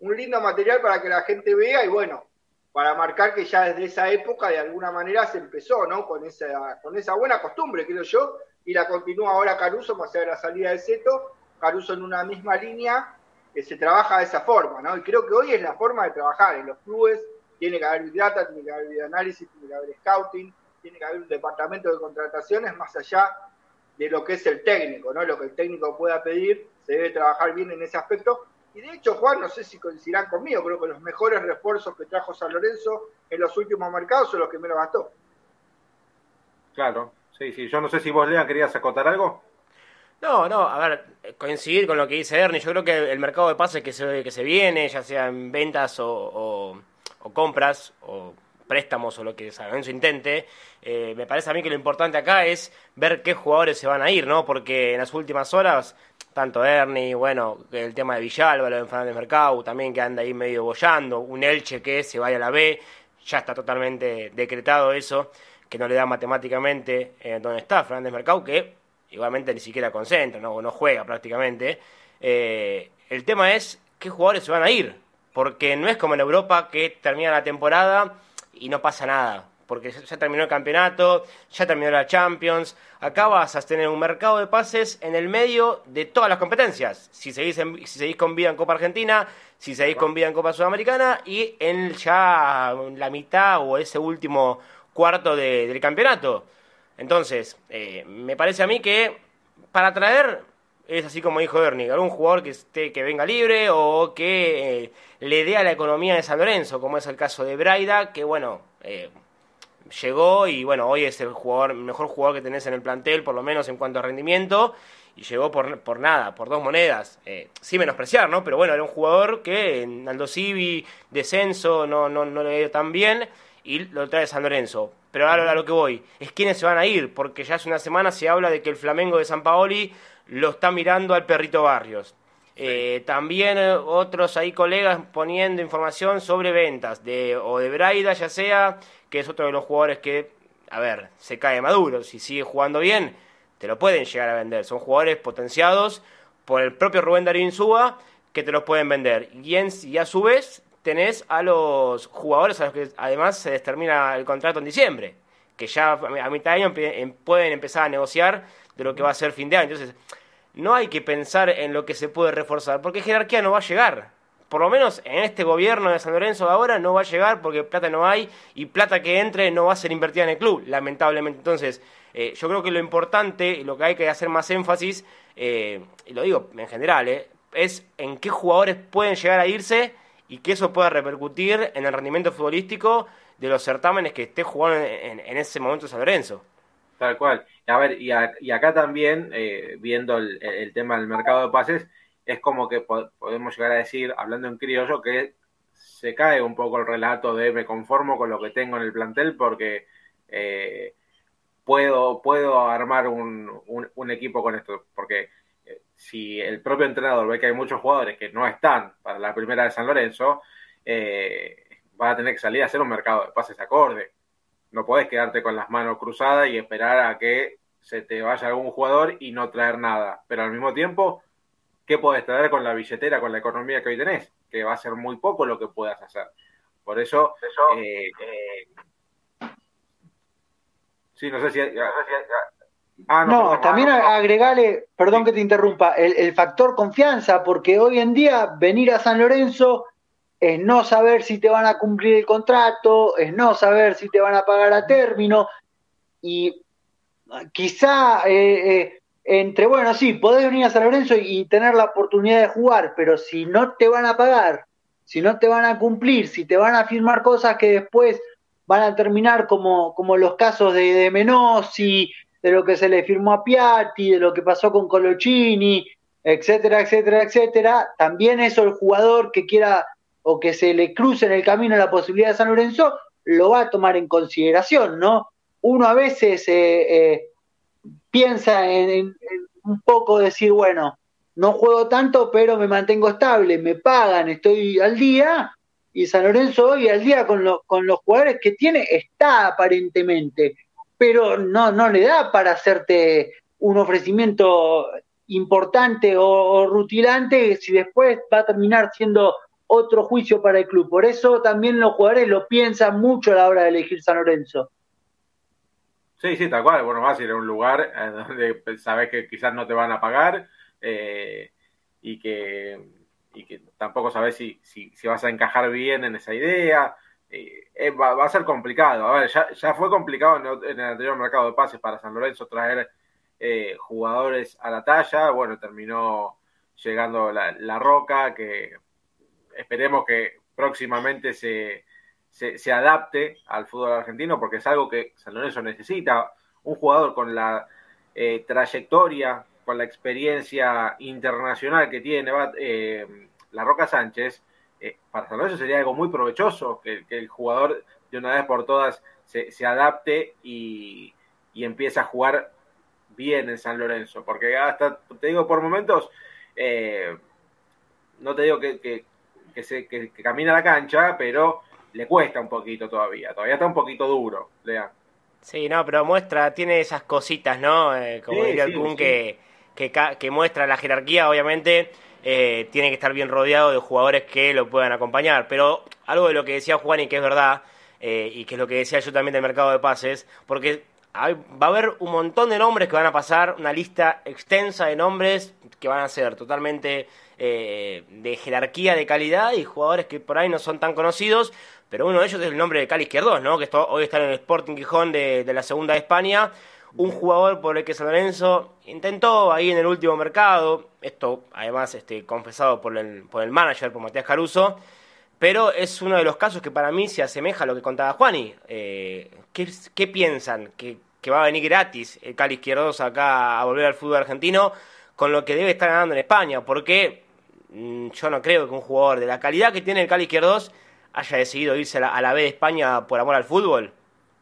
Un lindo material para que la gente vea y bueno, para marcar que ya desde esa época de alguna manera se empezó, ¿no? Con esa, con esa buena costumbre, creo yo, y la continúa ahora Caruso, más allá de la salida de Seto, Caruso en una misma línea, que se trabaja de esa forma, ¿no? Y creo que hoy es la forma de trabajar en los clubes, tiene que haber data, tiene que haber análisis, tiene que haber scouting, tiene que haber un departamento de contrataciones más allá de lo que es el técnico, ¿no? Lo que el técnico pueda pedir, se debe trabajar bien en ese aspecto. Y de hecho, Juan, no sé si coincidirán conmigo, creo que los mejores refuerzos que trajo San Lorenzo en los últimos mercados son los que menos gastó. Claro, sí, sí. Yo no sé si vos, Lean, querías acotar algo. No, no, a ver, coincidir con lo que dice Ernie, yo creo que el mercado de pases que se, que se viene, ya sea en ventas o, o compras, o préstamos o lo que San Lorenzo intente, eh, me parece a mí que lo importante acá es ver qué jugadores se van a ir, ¿no? Porque en las últimas horas, tanto Ernie, bueno, el tema de Villalba, lo de Fernández Mercado, también que anda ahí medio bollando, un Elche que se vaya a la B, ya está totalmente decretado eso, que no le da matemáticamente eh, donde está Fernández Mercado, que igualmente ni siquiera concentra, no, no juega prácticamente. Eh, el tema es qué jugadores se van a ir, porque no es como en Europa que termina la temporada y no pasa nada, porque ya terminó el campeonato, ya terminó la Champions, acá vas a tener un mercado de pases en el medio de todas las competencias, si seguís, si seguís con vida en Copa Argentina, si seguís con vida en Copa Sudamericana y en ya la mitad o ese último cuarto del campeonato. Entonces, eh, me parece a mí que para traer es así como dijo Ernie, algún jugador que esté que venga libre o que eh, le dé a la economía de San Lorenzo, como es el caso de Braida, que bueno, eh, llegó y bueno, hoy es el jugador, mejor jugador que tenés en el plantel, por lo menos en cuanto a rendimiento, y llegó por, por nada, por dos monedas, eh, sin menospreciar, ¿no? Pero bueno, era un jugador que en Aldo Civi, descenso, no, no, no le dio tan bien, y lo trae San Lorenzo. Pero ahora a lo que voy, es quiénes se van a ir, porque ya hace una semana se habla de que el Flamengo de San Paoli lo está mirando al perrito Barrios. Eh, también eh, otros ahí colegas poniendo información sobre ventas de o de Braida ya sea que es otro de los jugadores que a ver se cae maduro si sigue jugando bien te lo pueden llegar a vender son jugadores potenciados por el propio Rubén Darío Insúa que te los pueden vender y, y a su vez tenés a los jugadores a los que además se les termina el contrato en diciembre que ya a mitad de año em, pueden empezar a negociar de lo que va a ser fin de año. Entonces, no hay que pensar en lo que se puede reforzar, porque jerarquía no va a llegar. Por lo menos en este gobierno de San Lorenzo ahora no va a llegar porque plata no hay y plata que entre no va a ser invertida en el club, lamentablemente. Entonces, eh, yo creo que lo importante y lo que hay que hacer más énfasis, eh, y lo digo en general, eh, es en qué jugadores pueden llegar a irse y que eso pueda repercutir en el rendimiento futbolístico de los certámenes que esté jugando en, en ese momento San Lorenzo. Tal cual. A ver, y, acá también, eh, viendo el, tema del mercado de pases, es como que podemos llegar a decir, hablando en criollo, que se cae un poco el relato de me conformo con lo que tengo en el plantel porque eh, puedo, puedo armar un, equipo con esto. Porque eh, si el propio entrenador ve que hay muchos jugadores que no están para la primera de San Lorenzo, va a tener que salir a hacer un mercado de pases acorde no podés quedarte con las manos cruzadas y esperar a que se te vaya algún jugador y no traer nada. Pero al mismo tiempo, ¿qué podés traer con la billetera, con la economía que hoy tenés? Que va a ser muy poco lo que puedas hacer. Por eso, eh, eh, sí, no sé si... Ah, no, también agregale, perdón que te interrumpa, el, el factor confianza, porque hoy en día venir a San Lorenzo es no saber si te van a cumplir el contrato, es no saber si te van a pagar a término, y quizá eh, eh, entre, bueno, sí, podés venir a San Lorenzo y tener la oportunidad de jugar, pero si no te van a pagar, si no te van a cumplir, si te van a firmar cosas que después van a terminar como, como los casos de, de Menossi, de lo que se le firmó a Piatti, de lo que pasó con Colochini, etcétera, etcétera, etcétera, también eso el jugador que quiera o que se le cruce en el camino la posibilidad de San Lorenzo, lo va a tomar en consideración, ¿no? Uno a veces eh, eh, piensa en, un poco decir, bueno, no juego tanto, pero me mantengo estable, me pagan, estoy al día, y San Lorenzo hoy al día con, con los jugadores que tiene está aparentemente, pero no, no le da para hacerte un ofrecimiento importante o, o rutilante si después va a terminar siendo otro juicio para el club. Por eso también los jugadores lo piensan mucho a la hora de elegir San Lorenzo. Sí, sí, tal cual. Bueno, vas a ir a un lugar eh, donde sabes que quizás no te van a pagar eh, y, que, y que tampoco sabes si, si, vas a encajar bien en esa idea. Eh, va, a ser complicado. A ver, ya, fue complicado en, el anterior mercado de pases para San Lorenzo traer jugadores a la talla. Bueno, terminó llegando la, la Roca, que esperemos que próximamente se, se, adapte al fútbol argentino, porque es algo que San Lorenzo necesita. Un jugador con la eh, trayectoria, con la experiencia internacional que tiene eh, la Roca Sánchez, eh, para San Lorenzo sería algo muy provechoso que, el jugador de una vez por todas se, se adapte y, y empiece a jugar bien en San Lorenzo, porque hasta, te digo, por momentos, no te digo que, que se, que, que camina la cancha, pero le cuesta un poquito todavía, todavía está un poquito duro, Lean. Sí, no, pero muestra, tiene esas cositas, ¿no? Eh, como Sí, diría el sí, Kun, sí. que, que, que muestra la jerarquía, obviamente, eh, tiene que estar bien rodeado de jugadores que lo puedan acompañar. Pero algo de lo que decía Juan y que es verdad, eh, y que es lo que decía yo también del mercado de pases, porque va a haber un montón de nombres que van a pasar, una lista extensa de nombres que van a ser totalmente eh, de jerarquía, de calidad, y jugadores que por ahí no son tan conocidos, pero uno de ellos es el nombre de Cali Izquierdos, ¿no? que hoy está en el Sporting Gijón de, de la segunda de España, un jugador por el que San Lorenzo intentó ahí en el último mercado, esto además este, confesado por el, por el manager, por Matías Caruso, pero es uno de los casos que para mí se asemeja a lo que contaba Juani. Eh, ¿qué, piensan? ¿Que, va a venir gratis el Cali Izquierdos acá a volver al fútbol argentino con lo que debe estar ganando en España? Porque mm, yo no creo que un jugador de la calidad que tiene el Cali Izquierdos haya decidido irse a la, B de España por amor al fútbol.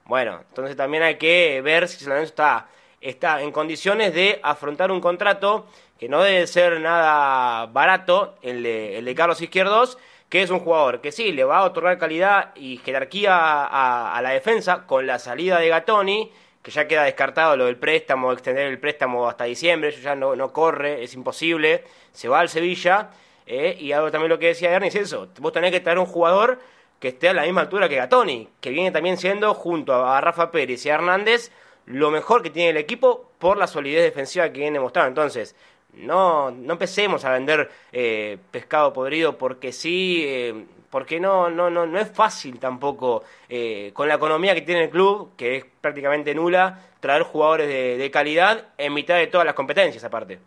Bueno, entonces también hay que ver si San está, está en condiciones de afrontar un contrato que no debe ser nada barato, el de, el de Carlos Izquierdos, que es un jugador que sí, le va a otorgar calidad y jerarquía a, la defensa con la salida de Gatoni, que ya queda descartado lo del préstamo, extender el préstamo hasta diciembre, eso ya no, no corre, es imposible, se va al Sevilla, eh, y algo también lo que decía Ernie es eso, vos tenés que traer un jugador que esté a la misma altura que Gatoni, que viene también siendo, junto a Rafa Pérez y a Hernández, lo mejor que tiene el equipo por la solidez defensiva que viene mostrando. Entonces, no, no empecemos a vender eh, pescado podrido porque sí, eh, porque no, no, no, no es fácil tampoco, eh, con la economía que tiene el club, que es prácticamente nula, traer jugadores de, calidad en mitad de todas las competencias aparte.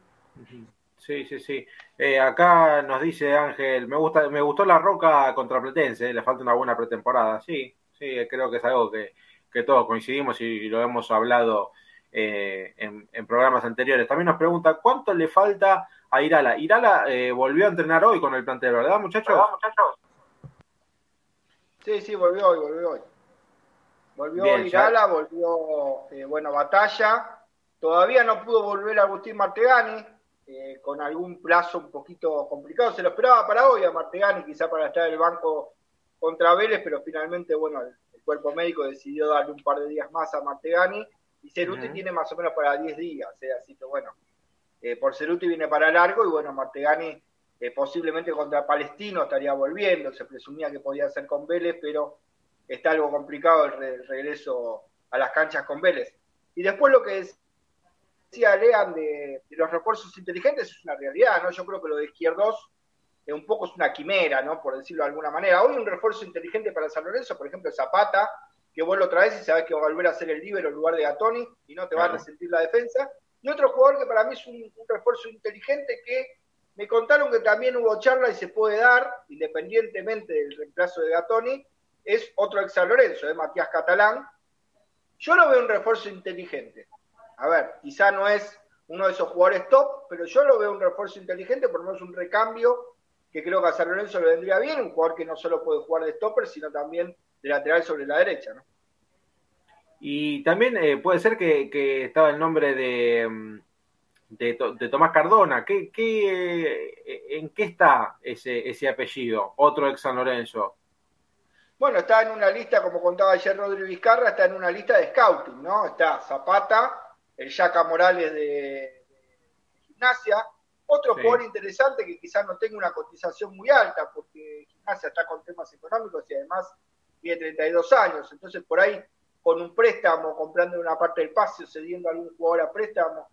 Sí, sí, sí. Eh, acá nos dice Ángel, me gusta, me gustó la Roca contra Platense, eh, le falta una buena pretemporada. Sí, sí, creo que es algo que, que todos coincidimos y lo hemos hablado eh, en, en, programas anteriores. También nos pregunta, ¿cuánto le falta a Irala? Irala eh, volvió a entrenar hoy con el plantel, ¿verdad, muchachos? ¿verdad, muchachos? Sí, sí, volvió hoy, volvió hoy. Volvió Bien, Irala, ya. volvió, eh, bueno, Batalla. Todavía no pudo volver Agustín Martegani, eh, con algún plazo un poquito complicado. Se lo esperaba para hoy a Martegani, quizá para estar en el banco contra Vélez, pero finalmente, bueno, el, el, cuerpo médico decidió darle un par de días más a Martegani y Ceruti uh -huh. tiene más o menos para 10 días, eh, así que bueno, eh, por Ceruti viene para largo y bueno, Martegani eh, posiblemente contra Palestino estaría volviendo, se presumía que podía ser con Vélez, pero está algo complicado el, re el regreso a las canchas con Vélez. Y después lo que decía Lean de, de, los refuerzos inteligentes es una realidad, ¿no? Yo creo que lo de Izquierdos eh, un poco es una quimera, ¿no? Por decirlo de alguna manera. Hoy un refuerzo inteligente para San Lorenzo, por ejemplo, Zapata, que vos lo traes y sabés que va a volver a ser el líbero en lugar de Gatoni y no te va a resentir la defensa. Y otro jugador que para mí es un, un, refuerzo inteligente que me contaron que también hubo charla y se puede dar, independientemente del reemplazo de Gatoni, es otro ex San Lorenzo, de Matías Catalán. Yo lo veo un refuerzo inteligente. A ver, quizá no es uno de esos jugadores top, pero yo lo veo un refuerzo inteligente, por lo menos un recambio que creo que a San Lorenzo le vendría bien, un jugador que no solo puede jugar de stopper, sino también de lateral sobre la derecha, ¿no? Y también eh, puede ser que, que, estaba el nombre de, de, de Tomás Cardona. ¿Qué, qué, ¿En qué está ese, ese apellido? Otro ex San Lorenzo. Bueno, está en una lista, como contaba ayer Rodrigo Vizcarra, está en una lista de scouting, ¿no? Está Zapata, el Yaca Morales de, de Gimnasia, otro sí. jugador interesante que quizás no tenga una cotización muy alta, porque Gimnasia está con temas económicos y además tiene 32 años, entonces por ahí con un préstamo, comprando una parte del pase cediendo a algún jugador a préstamo,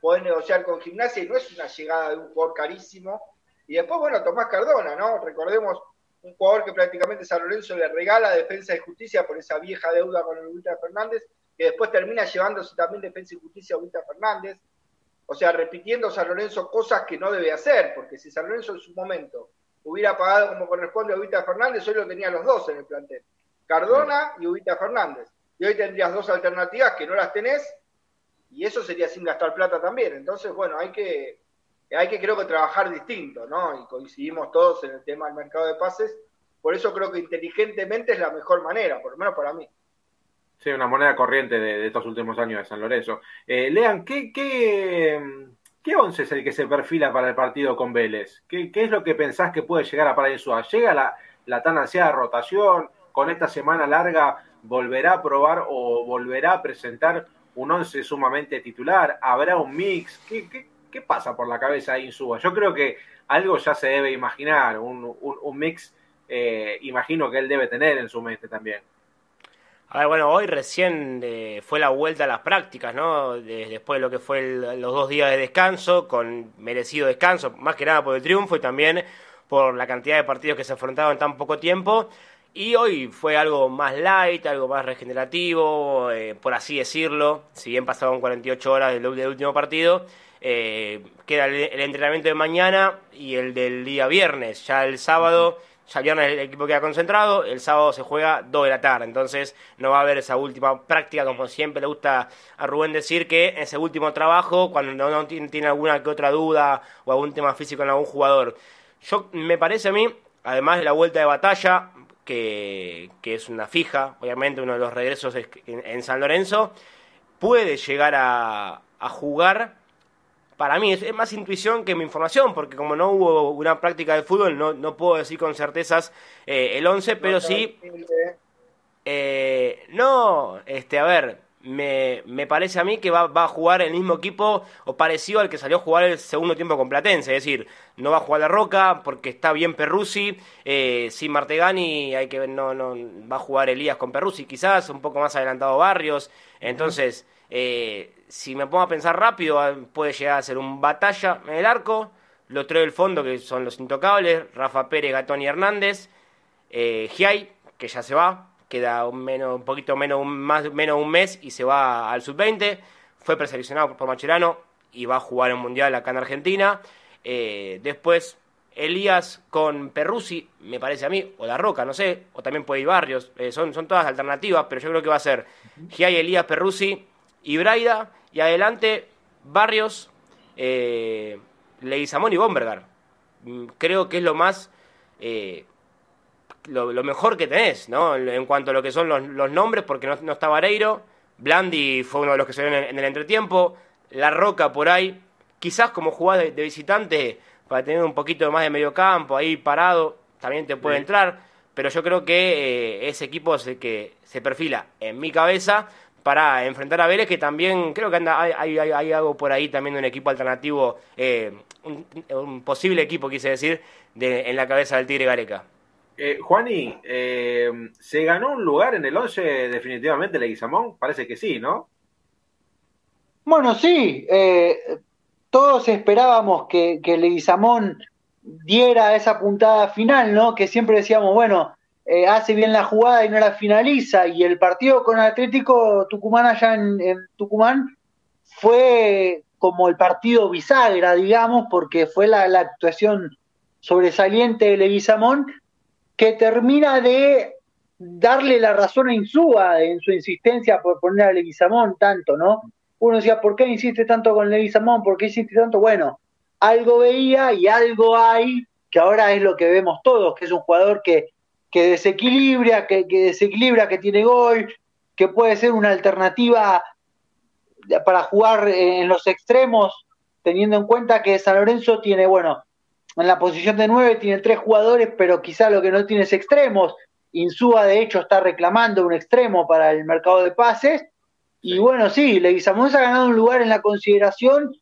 podés negociar con Gimnasia y no es una llegada de un jugador carísimo. Y después, bueno, Tomás Cardona, ¿no? Recordemos un jugador que prácticamente San Lorenzo le regala Defensa y Justicia por esa vieja deuda con el Fernández, que después termina llevándose también Defensa y Justicia a Ubita Fernández. O sea, repitiendo San Lorenzo cosas que no debe hacer, porque si San Lorenzo en su momento hubiera pagado como corresponde a Ubita Fernández, hoy lo tenía los dos en el plantel. Cardona y Ubita Fernández. Y hoy tendrías dos alternativas que no las tenés, y eso sería sin gastar plata también. Entonces, bueno, hay que, hay que creo que trabajar distinto, ¿no? Y coincidimos todos en el tema del mercado de pases, por eso creo que inteligentemente es la mejor manera, por lo menos para mí. Sí, una moneda corriente de, estos últimos años de San Lorenzo. Eh, Lean, ¿qué, qué, ¿qué once es el que se perfila para el partido con Vélez? ¿Qué, qué es lo que pensás que puede llegar a Paraíso? ¿Llega la, la tan ansiada rotación? ¿Con esta semana larga volverá a probar o volverá a presentar un once sumamente titular? ¿Habrá un mix? ¿Qué, qué, qué pasa por la cabeza de Insúa? Yo creo que algo ya se debe imaginar, un, un, mix, eh, imagino que él debe tener en su mente también. A ver, bueno, hoy recién eh, fue la vuelta a las prácticas, ¿no? después de lo que fue los dos días de descanso, con merecido descanso, más que nada por el triunfo y también por la cantidad de partidos que se afrontaban en tan poco tiempo. Y hoy fue algo más light, algo más regenerativo, eh, por así decirlo. Si bien pasaron 48 horas del, último partido, eh, queda el, entrenamiento de mañana y el del día viernes. Ya el sábado, ya el viernes el equipo queda concentrado, el sábado se juega 2 de la tarde. Entonces no va a haber esa última práctica, como siempre le gusta a Rubén decir, que ese último trabajo, cuando no, tiene, tiene alguna que otra duda o algún tema físico en algún jugador. Yo me parece a mí, además de la vuelta de batalla, que, es una fija, obviamente uno de los regresos en, San Lorenzo, puede llegar a, jugar. Para mí es, más intuición que mi información, porque como no hubo una práctica de fútbol, no, no puedo decir con certezas eh, el 11, pero sí... Eh, no, este, a ver, me, me, parece a mí que va, va, a jugar el mismo equipo o parecido al que salió a jugar el segundo tiempo con Platense. Es decir, no va a jugar la Roca porque está bien Perrusi. Eh, sin Martegani hay que no, no va a jugar Elías con Perrusi, quizás un poco más adelantado Barrios. Entonces, eh, si me pongo a pensar rápido, ah, puede llegar a ser un batalla en el arco. Los tres del fondo, que son los intocables: Rafa Pérez, Gatón y Hernández. Eh, Giai, que ya se va, queda un, menos, un poquito menos un, más, menos un mes y se va al sub-20. Fue preseleccionado por Macherano y va a jugar en Mundial acá en Argentina. Eh, después Elías con Perrusi, me parece a mí, o La Roca, no sé, o también puede ir Barrios, eh, son, son todas alternativas, pero yo creo que va a ser Giai, Elías, Perrusi y Braida, y adelante Barrios, eh, Leguizamón y Bombergar. Mm, creo que es lo más eh, lo, mejor que tenés, ¿no? En cuanto a lo que son los, nombres, porque no, está Vareiro, Blandi fue uno de los que se en, en el entretiempo, La Roca por ahí, quizás como jugás de, visitante para tener un poquito más de medio campo ahí parado, también te puede entrar, pero yo creo que eh, ese equipo es el que se perfila en mi cabeza para enfrentar a Vélez, que también creo que anda, hay, hay, algo por ahí también de un equipo alternativo, eh, un, posible equipo, quise decir, de, en la cabeza del Tigre Gareca. Eh, Juani, eh, ¿se ganó un lugar en el 11 definitivamente Leguizamón? Parece que sí, ¿no? Bueno, sí. Eh, todos esperábamos que, que Leguizamón diera esa puntada final, ¿no? Que siempre decíamos, bueno, eh, hace bien la jugada y no la finaliza. Y el partido con Atlético Tucumán allá en, en Tucumán fue como el partido bisagra, digamos, porque fue la, la actuación sobresaliente de Leguizamón que termina de darle la razón a Insúa en su insistencia por poner a Leguizamón tanto, ¿no? Uno decía, ¿por qué insiste tanto con Leguizamón? ¿Por qué insiste tanto? Bueno, algo veía y algo hay que ahora es lo que vemos todos, que es un jugador que, que desequilibra, que, que desequilibra, que tiene gol, que puede ser una alternativa para jugar en los extremos, teniendo en cuenta que San Lorenzo tiene, bueno, en la posición de nueve tiene tres jugadores, pero quizá lo que no tiene es extremos. Insúa, de hecho, está reclamando un extremo para el mercado de pases. Y bueno, sí, Leguizamón ha ganado un lugar en la consideración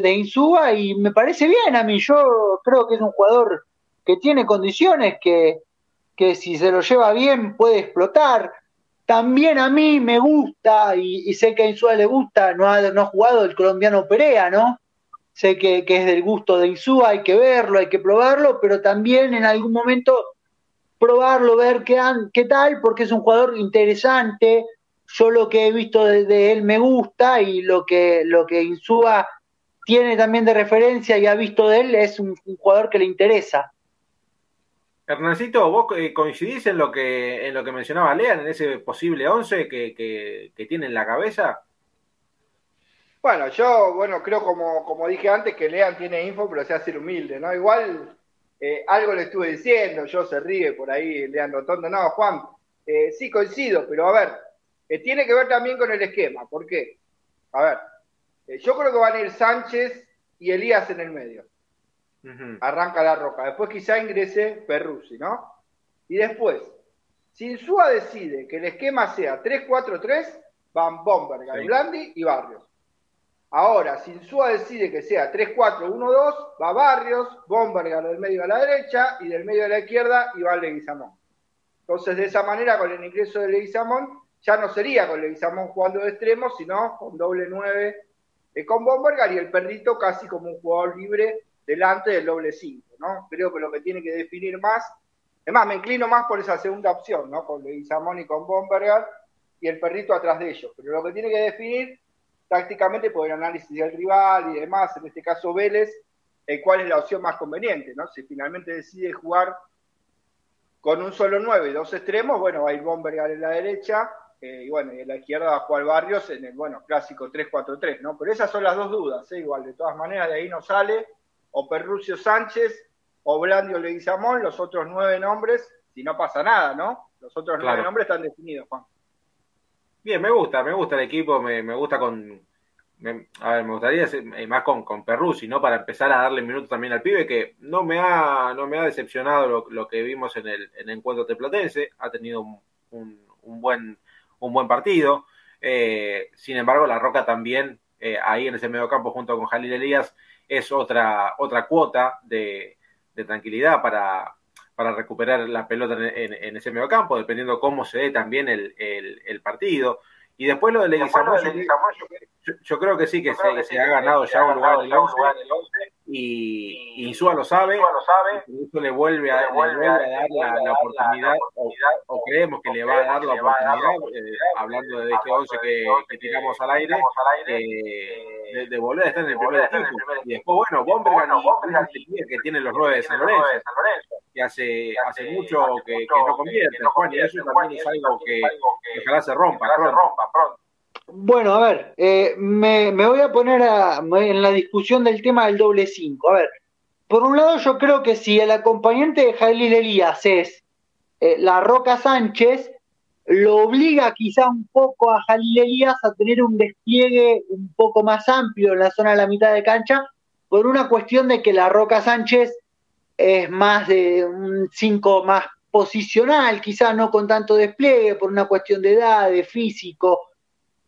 de Insúa y me parece bien a mí. Yo creo que es un jugador que tiene condiciones, que, que si se lo lleva bien puede explotar. También a mí me gusta, y, sé que a Insúa le gusta, no ha, no ha jugado el colombiano Perea, ¿no? Sé que, es del gusto de Insúa, hay que verlo, hay que probarlo, pero también en algún momento probarlo, ver qué, qué tal, porque es un jugador interesante. Yo lo que he visto de, él me gusta y lo que, lo que Insúa tiene también de referencia y ha visto de él es un, jugador que le interesa. Hernancito, ¿vos eh, coincidís en lo que en lo que mencionaba Lean, en ese posible 11 que, que, que tiene en la cabeza? Bueno, yo, bueno, creo como, como dije antes que Lean tiene info, pero se hace humilde, ¿no? Igual eh, algo le estuve diciendo, yo se ríe por ahí, Leandro Tondo. No, Juan, eh, sí coincido, pero a ver, eh, tiene que ver también con el esquema. ¿Por qué? A ver, yo creo que van a ir Sánchez y Elías en el medio. Arranca la roca. Después quizá ingrese Perruzzi, ¿no? Y después, si Insúa decide que el esquema sea 3-4-3, van Bomber, Blandi y Barrios. Ahora, Insúa decide que sea 3-4-1-2, va Barrios, Bombergar del medio a la derecha y del medio a la izquierda y va Leguizamón. Entonces, de esa manera, con el ingreso de Leguizamón, ya no sería con Leguizamón jugando de extremo, sino con doble 9 eh, con Bombergar y el perrito casi como un jugador libre delante del doble 5, ¿no? Creo que lo que tiene que definir más, es más, me inclino más por esa segunda opción, ¿no? Con Leguizamón y con Bombergar y el perrito atrás de ellos. Pero lo que tiene que definir tácticamente por el análisis del rival y demás, en este caso Vélez, el cuál es la opción más conveniente, ¿no? Si finalmente decide jugar con un solo 9 y dos extremos, bueno, va a ir Bombergar en la derecha, eh, y bueno, y en la izquierda va a jugar Barrios en el, bueno, clásico 3-4-3, ¿no? Pero esas son las dos dudas, ¿eh? igual, de todas maneras, de ahí no sale o Perrucio Sánchez o Blandio Leguizamón, los otros nueve nombres, si no pasa nada, ¿no? Los otros nueve nombres están definidos, Juan. Bien, me gusta, me gusta el equipo, me, me gusta con. a ver, me gustaría eh, más con, con Perruzzi, ¿no? Para empezar a darle minutos también al pibe, que no me ha, no me ha decepcionado lo, que vimos en el, en el encuentro teplatense, ha tenido un, un, buen, un buen partido. Eh, sin embargo, La Roca también, eh, ahí en ese medio campo junto con Jalil Elías, es otra, otra cuota de, de tranquilidad para, para recuperar la pelota en, ese medio campo, dependiendo cómo se dé también el, el, partido. Y después lo de Leguizamón, yo, creo que sí, que, se, se, ha ganado ya un lugar del 11 y, Insúa lo sabe, y eso le vuelve a, le a dar la, oportunidad, o, creemos que le va a dar la oportunidad, eh, hablando de este 11 que, que tiramos al aire, eh, de, volver a estar en el primer equipo. Y después, bueno, Bombergan y que tiene los nueve de San Lorenzo, que hace, hace mucho que, que no convierte, Juan, y eso también es algo que, ojalá se rompa pronto. Bueno, a ver, eh, me, voy a poner en la discusión del tema del doble 5. A ver, por un lado yo creo que si el acompañante de Jalil Elías es eh, la Roca Sánchez, lo obliga quizá un poco a Jalil Elías a tener un despliegue un poco más amplio en la zona de la mitad de cancha, por una cuestión de que la Roca Sánchez es más de un 5 más posicional, quizá no con tanto despliegue, por una cuestión de edad, de físico,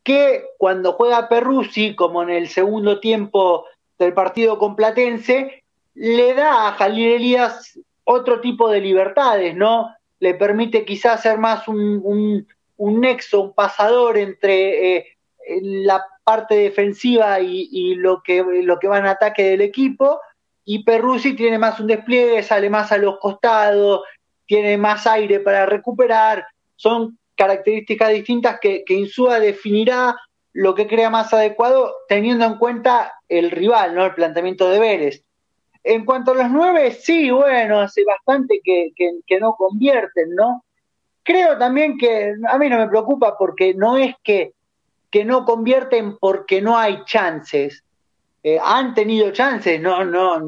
que cuando juega Perruzzi, como en el segundo tiempo del partido con Platense, le da a Jalil Elías otro tipo de libertades, ¿no? Le permite quizás ser más un, nexo, un pasador entre eh, la parte defensiva y, lo, que, lo que va en ataque del equipo, y Perruzzi tiene más un despliegue, sale más a los costados, tiene más aire para recuperar, son características distintas que, que Insúa definirá lo que crea más adecuado teniendo en cuenta el rival, ¿no? El planteamiento de Vélez. En cuanto a los nueve, sí, bueno, hace bastante que, no convierten, ¿no? Creo también que a mí no me preocupa porque no es que, que no convierten porque no hay chances. Eh, han tenido chances, no, no,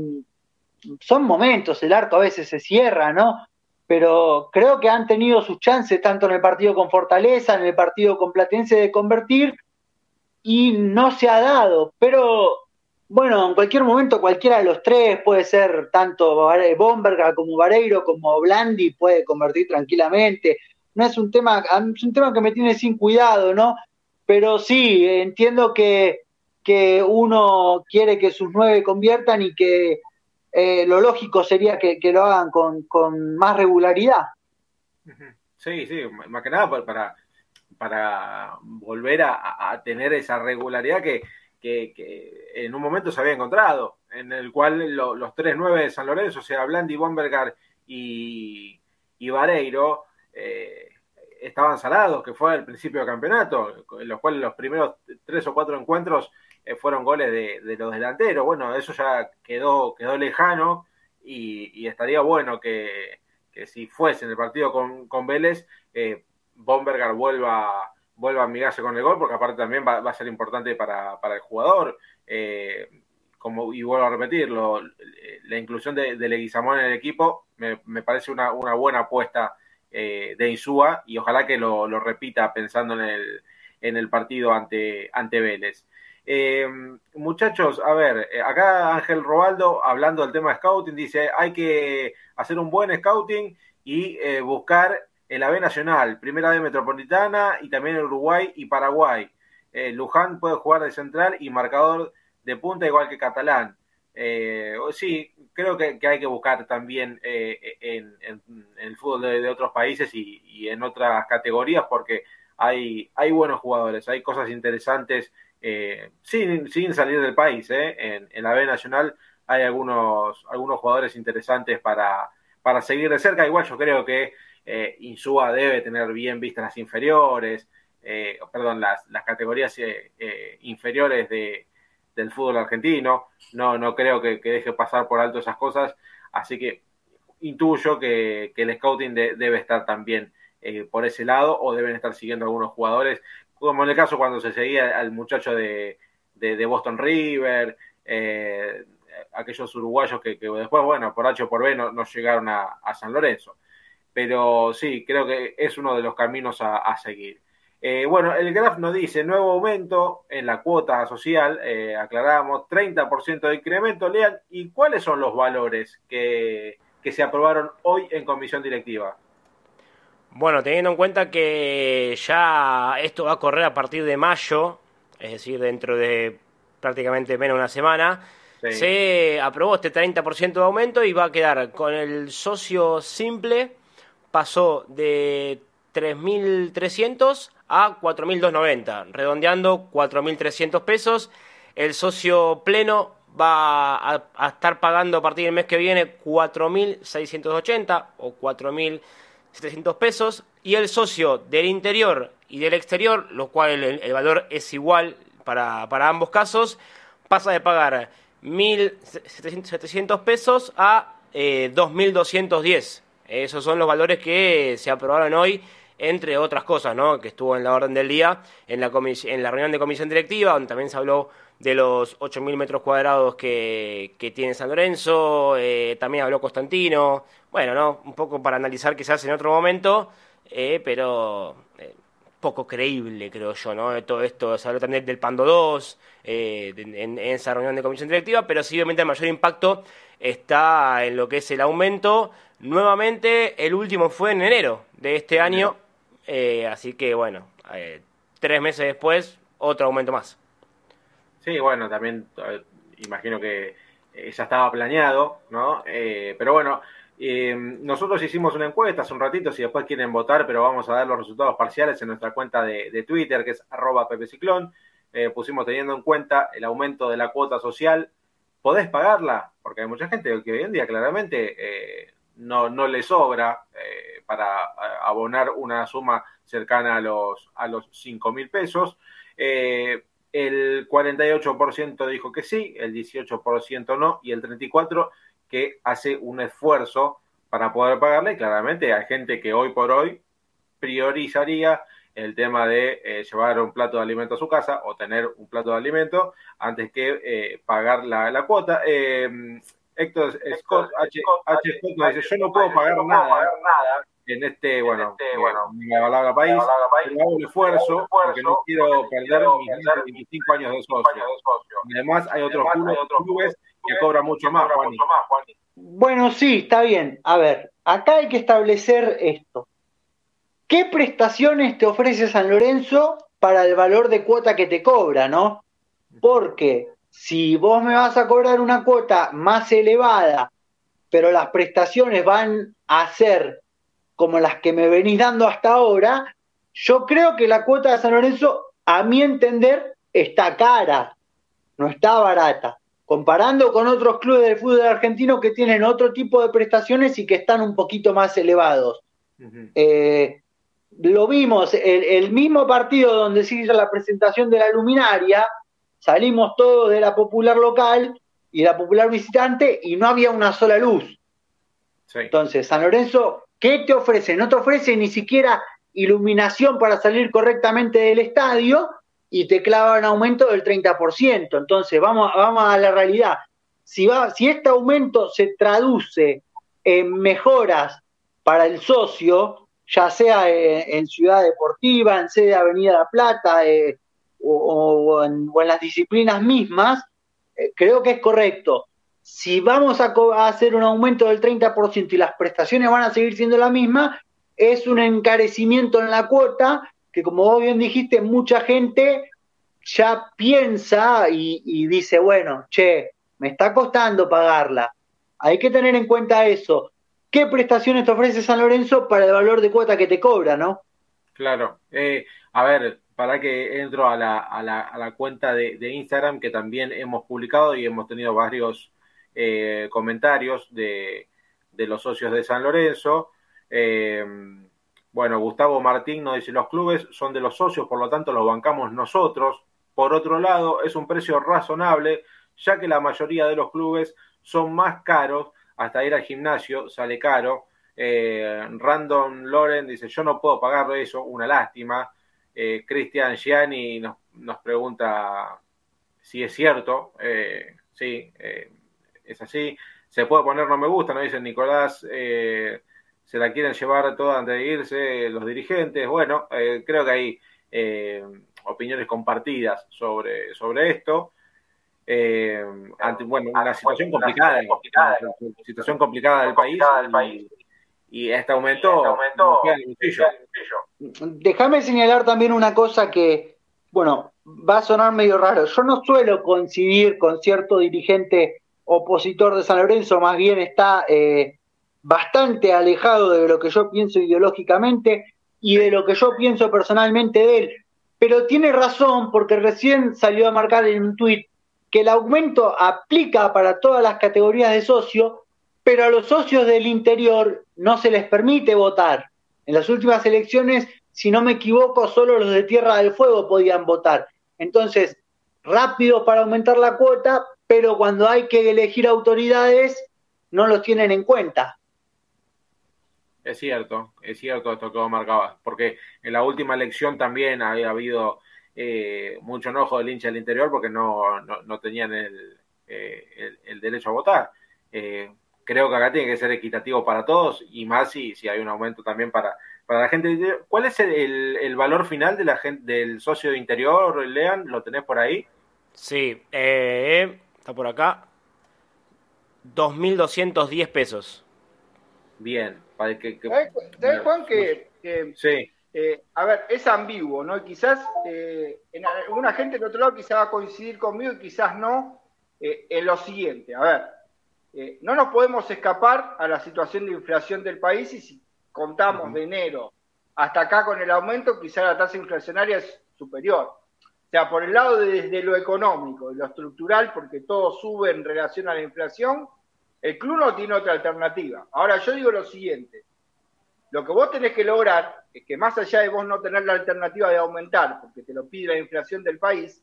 son momentos, el arco a veces se cierra, ¿no? Pero creo que han tenido sus chances tanto en el partido con Fortaleza, en el partido con Platense de convertir y no se ha dado. Pero bueno, en cualquier momento cualquiera de los tres puede ser tanto Bomberga como Vareiro como Blandi puede convertir tranquilamente. No es un tema, es un tema que me tiene sin cuidado, ¿no? Pero sí, entiendo que, que uno quiere que sus nueve conviertan y que eh, lo lógico sería que, lo hagan con, más regularidad. Sí, sí, más que nada para, para volver a, tener esa regularidad que, en un momento se había encontrado, en el cual los tres nueve de San Lorenzo, o sea, Blandi, Bombergar y, y Vareiro, eh, estaban salados, que fue al principio del campeonato, en los cuales los primeros tres o cuatro encuentros eh, fueron goles de, los delanteros. Bueno, eso ya quedó, quedó lejano y, estaría bueno que, si fuese en el partido con, con Vélez, eh, Bombergar vuelva, vuelva a amigarse con el gol, porque aparte también va, a ser importante para, el jugador. Eh, como, y vuelvo a repetirlo, la inclusión de, de Leguizamón en el equipo me, parece una, buena apuesta eh, de Insúa y ojalá que lo, repita pensando en el, en el partido ante, ante Vélez. Eh, muchachos, a ver, eh, acá Ángel Robaldo, hablando del tema de scouting, dice, hay que hacer un buen scouting y buscar el AB Nacional, Primera B Metropolitana y también Uruguay y Paraguay. Luján puede jugar de central y marcador de punta igual que Catalán. Eh, sí, creo que, hay que buscar también eh, en, el fútbol de, otros países y, en otras categorías porque hay, hay buenos jugadores, hay cosas interesantes eh, sin, sin salir del país. En, la B Nacional hay algunos, algunos jugadores interesantes para, para seguir de cerca. Igual yo creo que Insúa debe tener bien vistas las inferiores, perdón, las, las categorías inferiores de del fútbol argentino. No, no creo que, deje pasar por alto esas cosas. Así que intuyo que, el scouting debe estar también eh, por ese lado o deben estar siguiendo algunos jugadores, como en el caso cuando se seguía al muchacho de, Boston River, eh, aquellos uruguayos que, después, bueno, por H o por B no, llegaron a, San Lorenzo. Pero sí, creo que es uno de los caminos a seguir. Eh, bueno, el graf nos dice nuevo aumento en la cuota social, eh, aclaramos, 30% de incremento. Lean, ¿y cuáles son los valores que, se aprobaron hoy en comisión directiva? Bueno, teniendo en cuenta que ya esto va a correr a partir de mayo, es decir, dentro de prácticamente menos de una semana, se aprobó este 30% de aumento y va a quedar con el socio simple, pasó de 3.300 a 4.290, redondeando 4.300 pesos. El socio pleno va a, estar pagando a partir del mes que viene 4.680 o 4.700 pesos. Y el socio del interior y del exterior, lo cual el, valor es igual para, ambos casos, pasa de pagar 1.700 pesos a 2.210. Eh, Esos son los valores que se aprobaron hoy entre otras cosas, ¿no? que estuvo en la orden del día, en la, en la reunión de comisión directiva, donde también se habló de los 8.000 metros cuadrados que, tiene San Lorenzo, eh, también habló Constantino, bueno, ¿no? un poco para analizar quizás en otro momento, eh, pero eh, poco creíble, creo yo, ¿no? Todo esto, se habló también del Pando 2 en, en, esa reunión de comisión directiva, pero sí, obviamente, el mayor impacto está en lo que es el aumento. Nuevamente, el último fue en enero de este año, eh, así que bueno, eh, tres meses después, otro aumento más. Sí, bueno, también eh, imagino que ya estaba planeado, ¿no? pero bueno, nosotros hicimos una encuesta hace un ratito, si después quieren votar, pero vamos a dar los resultados parciales en nuestra cuenta de, Twitter, que es arroba pepeciclón. pusimos teniendo en cuenta el aumento de la cuota social. ¿Podés pagarla? Porque hay mucha gente que hoy en día claramente no, no le sobra para eh, abonar una suma cercana a los, a los 5 mil pesos. Eh, el 48% dijo que sí, el 18% no y el 34% que hace un esfuerzo para poder pagarle. Claramente hay gente que hoy por hoy priorizaría el tema de eh, llevar un plato de alimento a su casa o tener un plato de alimento antes que pagar la, cuota. Héctor Scott, H, H, Scott dice, yo no puedo pagar nada en este, bueno, este, bueno país, hago un esfuerzo porque no quiero perder mis 25 años de socio. Y además hay otros clubes que cobran mucho más, Juan. Bueno, sí, está bien. A ver, acá hay que establecer esto. ¿Qué prestaciones te ofrece San Lorenzo para el valor de cuota que te cobra, no? Porque si vos me vas a cobrar una cuota más elevada, pero las prestaciones van a ser como las que me venís dando hasta ahora, yo creo que la cuota de San Lorenzo, a mi entender, está cara, no está barata. Comparando con otros clubes del fútbol argentino que tienen otro tipo de prestaciones y que están un poquito más elevados. Eh, lo vimos, el, el, mismo partido donde se hizo la presentación de la luminaria, salimos todos de la popular local y la popular visitante y no había una sola luz. Entonces, San Lorenzo ¿Qué te ofrece? No te ofrece ni siquiera iluminación para salir correctamente del estadio y te clava un aumento del 30%. Entonces, vamos, a la realidad. Si, este aumento se traduce en mejoras para el socio, ya sea en, Ciudad Deportiva, en sede Avenida La Plata eh, o, en, las disciplinas mismas, eh, creo que es correcto. Si vamos a, hacer un aumento del 30% y las prestaciones van a seguir siendo la misma, es un encarecimiento en la cuota que como vos bien dijiste, mucha gente ya piensa y, dice, bueno, che, me está costando pagarla. Hay que tener en cuenta eso. ¿Qué prestaciones te ofrece San Lorenzo para el valor de cuota que te cobra, no? Claro. Eh, a ver, para que entro a la, a la, a la cuenta de, Instagram que también hemos publicado y hemos tenido varios eh, comentarios de, de, los socios de San Lorenzo. Eh, bueno, Gustavo Martín nos dice, los clubes son de los socios, por lo tanto los bancamos nosotros. Por otro lado, es un precio razonable, ya que la mayoría de los clubes son más caros, hasta ir al gimnasio sale caro. Eh, Random Loren dice, yo no puedo pagar eso, una lástima. Eh, Cristian Gianni nos, nos, pregunta si es cierto. Eh, sí, es así. Se puede poner no me gusta, nos dice Nicolás se la quieren llevar toda antes de irse los dirigentes. Bueno, eh, creo que hay eh, opiniones compartidas sobre, sobre esto. Eh, ante, bueno, una situación complicada, una situación complicada del país, y, este aumento, Déjame señalar también una cosa que, bueno, va a sonar medio raro. Yo no suelo coincidir con cierto dirigente opositor de San Lorenzo, más bien está eh, bastante alejado de lo que yo pienso ideológicamente y de lo que yo pienso personalmente de él. Pero tiene razón porque recién salió a marcar en un tuit que el aumento aplica para todas las categorías de socio, pero a los socios del interior no se les permite votar. En las últimas elecciones, si no me equivoco, solo los de Tierra del Fuego podían votar. Entonces, rápido para aumentar la cuota, pero cuando hay que elegir autoridades, no los tienen en cuenta. Es cierto, es cierto esto que vos marcabas, porque en la última elección también había habido eh, mucho enojo del hincha del interior porque no, no, tenían el, eh, el, derecho a votar. Eh, creo que acá tiene que ser equitativo para todos y más si, si hay un aumento también para, para la gente. ¿Cuál es el, el, valor final de la gente, del socio de interior, Lean? ¿Lo tenés por ahí? Sí, está por acá. 2.210 pesos. Bien, ¿Sabes, Juan, que, eh, a ver, es ambiguo, ¿no? quizás eh, en alguna gente del otro lado quizás va a coincidir conmigo y quizás no eh, en lo siguiente. A ver, no nos podemos escapar a la situación de inflación del país y si contamos de enero hasta acá con el aumento, quizás la tasa inflacionaria es superior. O sea, por el lado de, desde lo económico, lo estructural, porque todo sube en relación a la inflación, el club no tiene otra alternativa. Ahora yo digo lo siguiente, lo que vos tenés que lograr es que más allá de vos no tener la alternativa de aumentar, porque te lo pide la inflación del país,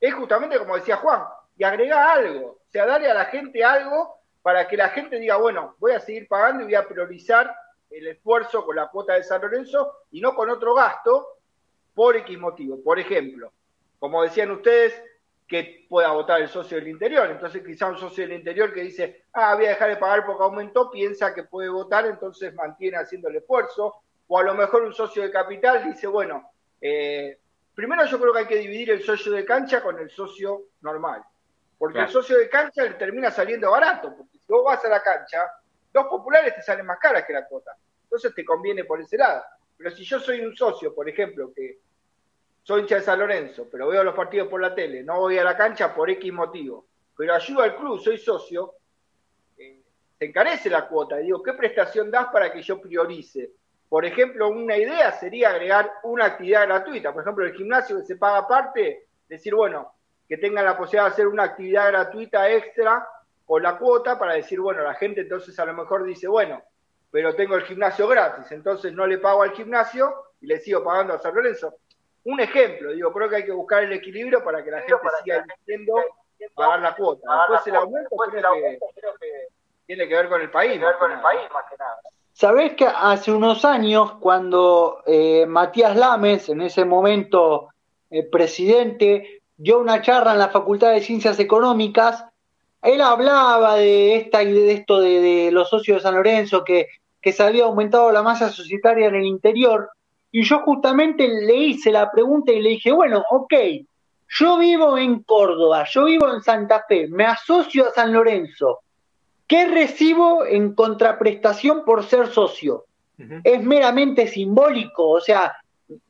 es justamente como decía Juan, y agrega algo, o sea, darle a la gente algo para que la gente diga, bueno, voy a seguir pagando y voy a priorizar el esfuerzo con la cuota de San Lorenzo y no con otro gasto por X motivo. Por ejemplo, como decían ustedes, que pueda votar el socio del interior. Entonces quizá un socio del interior que dice, ah, voy a dejar de pagar porque aumentó, piensa que puede votar, entonces mantiene haciendo el esfuerzo. O a lo mejor un socio de capital dice, bueno, eh, primero yo creo que hay que dividir el socio de cancha con el socio normal. Porque el socio de cancha le termina saliendo barato, porque si vos vas a la cancha, dos populares te salen más caras que la cuota. Entonces te conviene por ese lado. Pero si yo soy un socio, por ejemplo, que soy hincha de San Lorenzo, pero veo los partidos por la tele, no voy a la cancha por X motivo, pero ayudo al club, soy socio, eh, se encarece la cuota. Digo, ¿qué prestación das para que yo priorice? Por ejemplo, una idea sería agregar una actividad gratuita. Por ejemplo, el gimnasio que se paga aparte, decir, bueno, que tengan la posibilidad de hacer una actividad gratuita extra con la cuota para decir, bueno, la gente entonces a lo mejor dice, bueno, pero tengo el gimnasio gratis, entonces no le pago al gimnasio y le sigo pagando a San Lorenzo un ejemplo, digo, creo que hay que buscar el equilibrio para que la gente siga diciendo pagar la cuota. Después el aumento, creo, que, tiene que ver con el país, más, con el país más que nada. Sabés que hace unos años, cuando eh, Matías Lames, en ese momento el presidente, dio una charla en la Facultad de Ciencias Económicas. Él hablaba de esta y de esto de, los socios de San Lorenzo, que, que se había aumentado la masa societaria en el interior. Y yo justamente le hice la pregunta y le dije, bueno, ok, yo vivo en Córdoba, yo vivo en Santa Fe, me asocio a San Lorenzo. ¿Qué recibo en contraprestación por ser socio? Es meramente simbólico, o sea,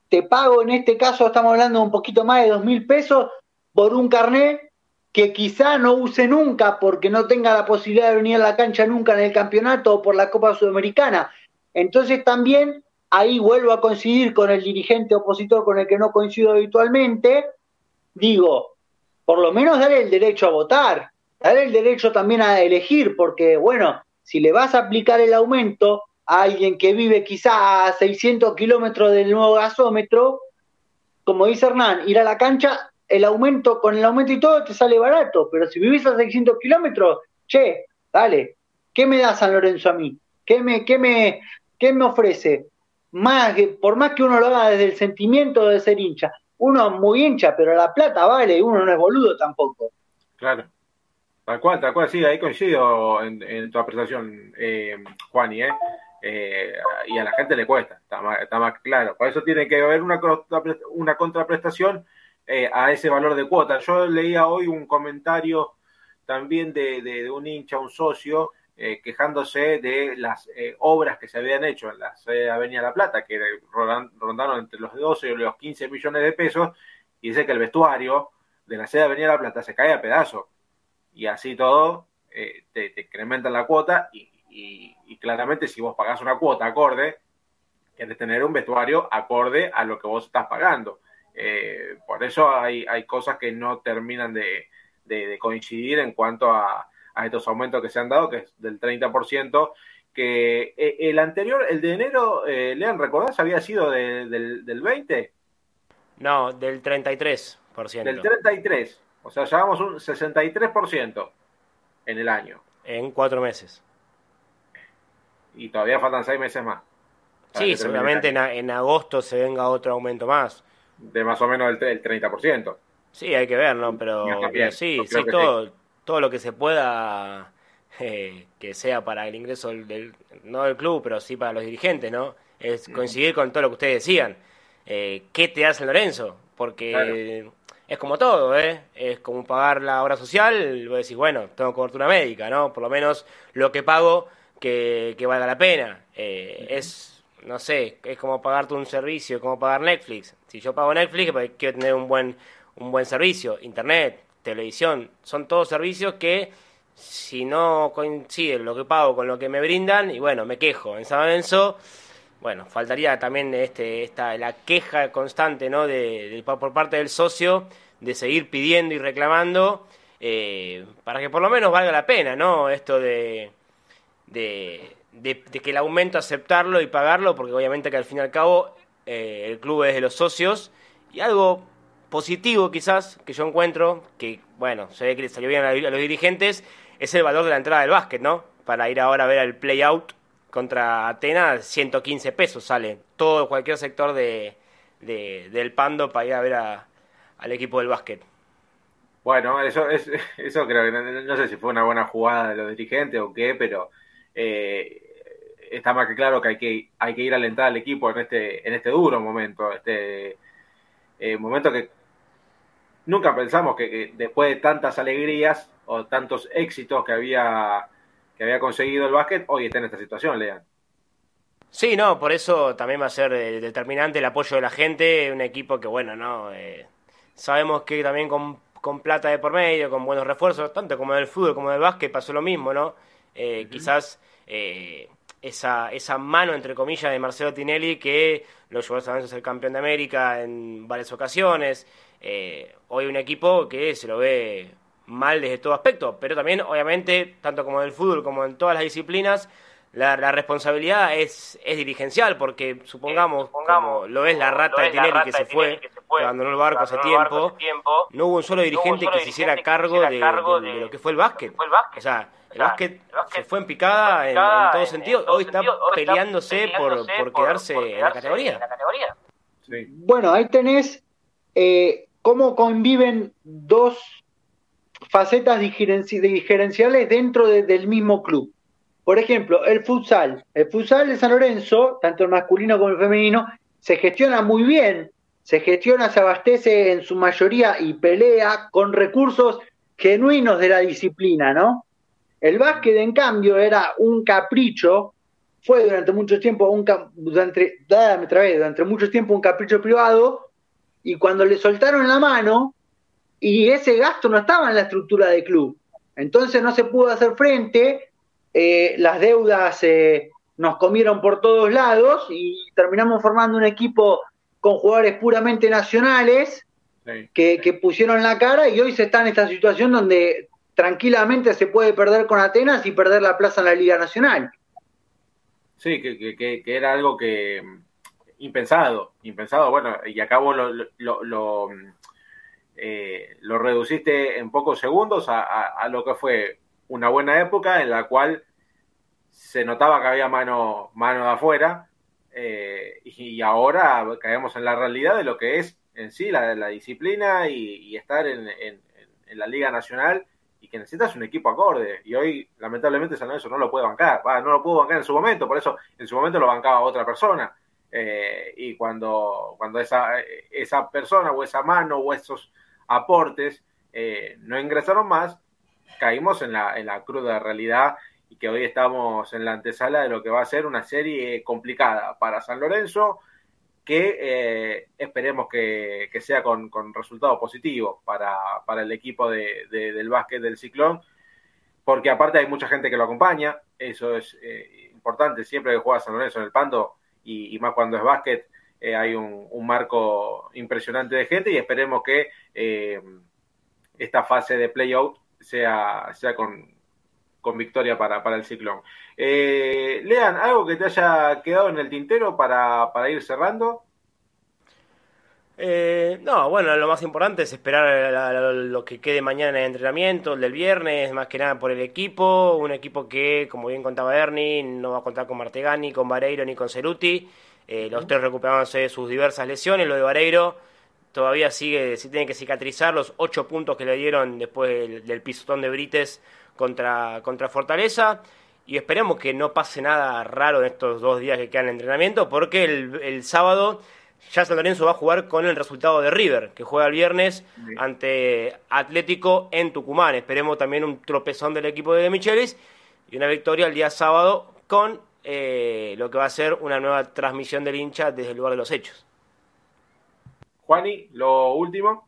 te pago en este caso, estamos hablando de un poquito más de dos mil pesos por un carnet que quizá no use nunca porque no tenga la posibilidad de venir a la cancha nunca en el campeonato o por la Copa Sudamericana. Entonces también ahí vuelvo a coincidir con el dirigente opositor con el que no coincido habitualmente, digo, por lo menos darle el derecho a votar, darle el derecho también a elegir, porque bueno, si le vas a aplicar el aumento, a alguien que vive quizá a 600 kilómetros del nuevo gasómetro, como dice Hernán, ir a la cancha, el aumento, con el aumento y todo te sale barato, pero si vivís a 600 kilómetros, che, dale, ¿qué me da San Lorenzo a mí? ¿Qué me, qué me, qué me ofrece? Más, por más que uno lo haga desde el sentimiento de ser hincha, uno es muy hincha, pero la plata vale, uno no es boludo tampoco. Claro. Tal cual, tal cual, sí, ahí coincido en, tu apreciación, eh, Juani, ¿eh? Eh, y a la gente le cuesta, está más, claro. Por eso tiene que haber una, una contraprestación eh, a ese valor de cuota. Yo leía hoy un comentario también de, un hincha, un socio, eh, quejándose de las obras que se habían hecho en la de Avenida La Plata, que rondaron entre los 12 y los 15 millones de pesos, y dice que el vestuario de la sede de Avenida La Plata se cae a pedazos. Y así todo, te, incrementan la cuota y, claramente si vos pagás una cuota acorde, querés tener un vestuario acorde a lo que vos estás pagando. Eh, por eso hay, hay cosas que no terminan de, coincidir en cuanto a, estos aumentos que se han dado, que es del 30%, que eh, el anterior, el de enero, eh, Lean, ¿recordás? ¿Había sido del, del 20? No, del 33%. Del 33%. O sea, llevamos un 63% en el año. En cuatro meses y todavía faltan seis meses más. Sí, seguramente en, agosto se venga otro aumento más. De más o menos el, 30%. Sí, hay que ver, ¿no? Pero sí, sí, todo, todo lo que se pueda eh, que sea para el ingreso del, no del club, pero sí para los dirigentes, ¿no? Es coincidir con todo lo que ustedes decían. Eh, ¿Qué te hace Lorenzo? Porque es como todo, ¿eh? Es como pagar la obra social, vos decís, bueno, tengo cobertura médica, ¿no? Por lo menos lo que pago que, valga la pena. Eh, es, no sé, es como pagarte un servicio, como pagar Netflix. Si yo pago Netflix, pues quiero tener un buen, un buen servicio. Internet, televisión, son todos servicios que si no coincide lo que pago con lo que me brindan, y bueno, me quejo. En San Lorenzo, bueno, faltaría también este, esta, la queja constante ¿no? de, por parte del socio de seguir pidiendo y reclamando eh, para que por lo menos valga la pena, ¿no? Esto de, de, que el aumento aceptarlo y pagarlo, porque obviamente que al fin y al cabo eh, el club es de los socios, y algo positivo quizás que yo encuentro, que bueno, se ve que le salió bien a los dirigentes, es el valor de la entrada del básquet, ¿no? Para ir ahora a ver el play-out contra Atenas, 115 pesos sale todo, cualquier sector de, del Pando para ir a ver al equipo del básquet. Bueno, eso, es, eso creo que no, sé si fue una buena jugada de los dirigentes o qué, pero eh, está más que claro que hay que, hay que ir a alentar al equipo en este, en este duro momento, este eh, momento que nunca pensamos que, después de tantas alegrías o tantos éxitos que había, que había conseguido el básquet, hoy está en esta situación, Lean. Sí, no, por eso también va a ser eh, determinante el apoyo de la gente, un equipo que, bueno, no, sabemos que también con, con, plata de por medio, con buenos refuerzos, tanto como del fútbol como del básquet, pasó lo mismo, ¿no? Quizás eh, esa, esa mano, entre comillas, de Marcelo Tinelli que lo llevó a ser campeón de América en varias ocasiones. Eh, hoy un equipo que se lo ve mal desde todo aspecto, pero también, obviamente, tanto como en el fútbol como en todas las disciplinas, la, responsabilidad es, es dirigencial, porque supongamos, como lo es la rata de Tinelli que, se fue, que abandonó el barco hace tiempo, no hubo un solo dirigente que se hiciera cargo, de, lo que fue el básquet. O sea, el básquet, se fue en picada, en, todo sentido. Hoy está peleándose, por, por, quedarse, en la categoría. Bueno, ahí tenés eh, cómo conviven dos facetas diferenciales dentro del mismo club. Por ejemplo, el futsal. El futsal de San Lorenzo, tanto el masculino como el femenino, se gestiona muy bien. Se gestiona, se abastece en su mayoría y pelea con recursos genuinos de la disciplina, ¿no? El básquet, en cambio, era un capricho, fue durante mucho tiempo un durante, durante mucho tiempo un capricho privado, y cuando le soltaron la mano, y ese gasto no estaba en la estructura del club. Entonces no se pudo hacer frente, eh, las deudas eh, nos comieron por todos lados y terminamos formando un equipo con jugadores puramente nacionales que, que, pusieron la cara y hoy se está en esta situación donde tranquilamente se puede perder con Atenas y perder la plaza en la Liga Nacional. Sí, que, que, que era algo que impensado, impensado, bueno, y acabo lo, lo, eh, lo, reduciste en pocos segundos a, lo que fue una buena época en la cual se notaba que había mano, mano de afuera eh, y, ahora caemos en la realidad de lo que es en sí la, disciplina y, estar en, en la Liga Nacional y que necesitas un equipo acorde. Y hoy, lamentablemente, San Lorenzo no lo puede bancar. no lo pudo bancar en su momento, por eso en su momento lo bancaba otra persona. Eh, y cuando, cuando esa, esa persona o esa mano o esos aportes eh, no ingresaron más, caímos en la, en la cruda realidad y que hoy estamos en la antesala de lo que va a ser una serie complicada para San Lorenzo, que eh, esperemos que, sea con, con resultados positivos para, para el equipo de, del básquet del Ciclón, porque aparte hay mucha gente que lo acompaña, eso es eh, importante, siempre que juega San Lorenzo en el Pando, y, más cuando es básquet, eh, hay un, marco impresionante de gente y esperemos que esta fase de playout sea, sea con, con victoria para, para el Ciclón. Eh, Lean, ¿algo que te haya quedado en el tintero para, para ir cerrando? Eh, no, bueno, lo más importante es esperar lo que quede mañana en el entrenamiento, el del viernes, más que nada por el equipo, un equipo que, como bien contaba Ernie, no va a contar con Martegani, con Vareiro ni con Ceruti, eh, los tres recuperándose de sus diversas lesiones, lo de Vareiro todavía sigue, si tiene que cicatrizar los ocho puntos que le dieron después del, del pisotón de Brites contra, contra Fortaleza. Y esperemos que no pase nada raro en estos dos días que quedan de entrenamiento, porque el, sábado ya San Lorenzo va a jugar con el resultado de River, que juega el viernes ante Atlético en Tucumán. Esperemos también un tropezón del equipo de Michelis y una victoria el día sábado con eh, lo que va a ser una nueva transmisión del hincha desde el lugar de los hechos. Juani, lo último.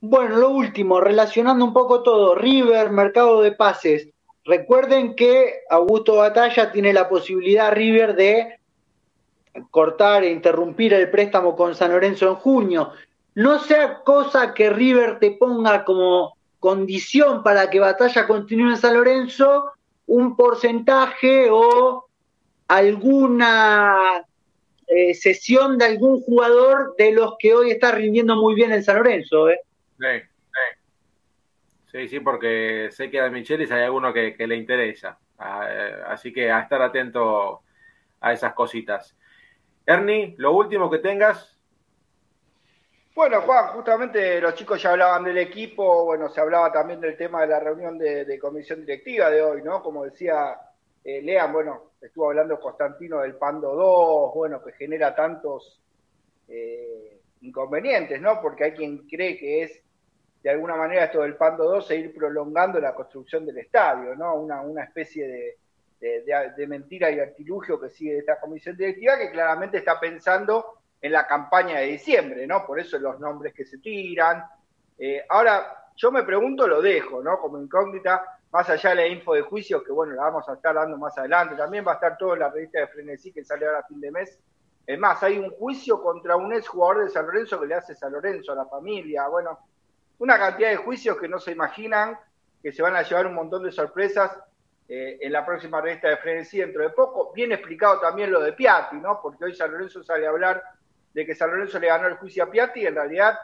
Bueno, lo último, relacionando un poco todo, River, mercado de pases. Recuerden que Augusto Batalla tiene la posibilidad, River, de cortar e interrumpir el préstamo con San Lorenzo en junio. No sea cosa que River te ponga como condición para que Batalla continúe en San Lorenzo un porcentaje o alguna eh, sesión de algún jugador de los que hoy está rindiendo muy bien en San Lorenzo. ¿eh? Sí, sí. porque sé que a Michelis hay alguno que, le interesa. Ah, eh, así que a estar atento a esas cositas. Ernie, lo último que tengas. Bueno, Juan, justamente los chicos ya hablaban del equipo, bueno, se hablaba también del tema de la reunión de, comisión directiva de hoy, ¿no? Como decía eh, Lean, bueno, estuvo hablando Constantino del Pando 2, bueno, que genera tantos eh, inconvenientes, ¿no? Porque hay quien cree que es de alguna manera esto del Pando 2 seguir prolongando la construcción del estadio, ¿no? Una, una especie de, de, mentira y artilugio que sigue esta comisión directiva que claramente está pensando en la campaña de diciembre, ¿no? Por eso los nombres que se tiran. Eh, ahora, yo me pregunto, lo dejo, ¿no? Como incógnita, más allá de la info de juicio, que bueno, la vamos a estar dando más adelante, también va a estar todo la revista de Frenesí que sale ahora a fin de mes. Es más, hay un juicio contra un ex jugador de San Lorenzo que le hace San Lorenzo a la familia, bueno, una cantidad de juicios que no se imaginan, que se van a llevar un montón de sorpresas eh, en la próxima revista de Frenesí dentro de poco. Bien explicado también lo de Piatti, ¿no? Porque hoy San Lorenzo sale a hablar de que San Lorenzo le ganó el juicio a Piatti y en realidad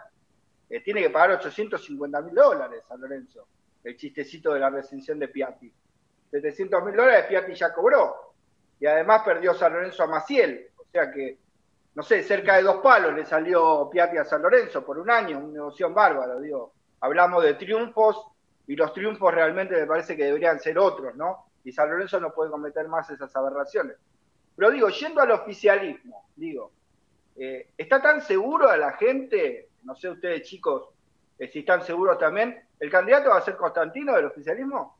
eh, tiene que pagar 850 mil dólares San Lorenzo. El chistecito de la recensión de Piatti. 700 mil dólares Piatti ya cobró. Y además perdió San Lorenzo a Maciel. O sea que no sé, cerca de dos palos le salió Piatti a San Lorenzo por un año, un negocio bárbaro, digo. Hablamos de triunfos y los triunfos realmente me parece que deberían ser otros, ¿no? Y San Lorenzo no puede cometer más esas aberraciones. Pero digo, yendo al oficialismo, digo, eh, ¿está tan seguro a la gente, no sé ustedes chicos, eh, si están seguros también, el candidato va a ser Constantino del oficialismo?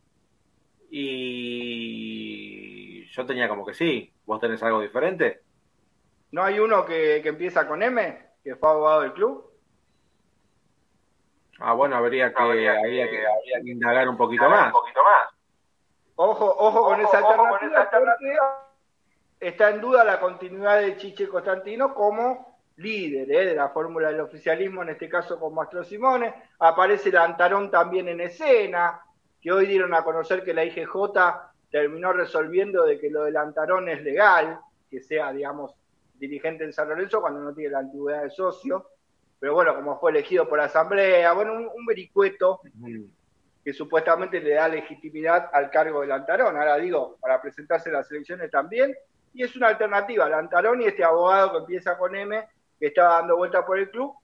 Y yo tenía como que sí. ¿Vos tenés algo diferente? ¿No hay uno que, empieza con M, que fue abogado del club? Ah, bueno, habría que, habría que, indagar un poquito más. Un poquito más. Ojo, ojo, con, esa alternativa, está en duda la continuidad de Chiche Constantino como líder ¿eh? de la fórmula del oficialismo, en este caso con Mastro Simone. Aparece Lantarón también en escena, que hoy dieron a conocer que la IGJ terminó resolviendo de que lo de Lantarón es legal, que sea, digamos, dirigente en San Lorenzo cuando no tiene la antigüedad de socio. Pero bueno, como fue elegido por asamblea, bueno, un, vericueto que supuestamente le da legitimidad al cargo de Lantarón. Ahora digo, para presentarse en las elecciones también, y es una alternativa, Lantarón y este abogado que empieza con M, que está dando vuelta por el club.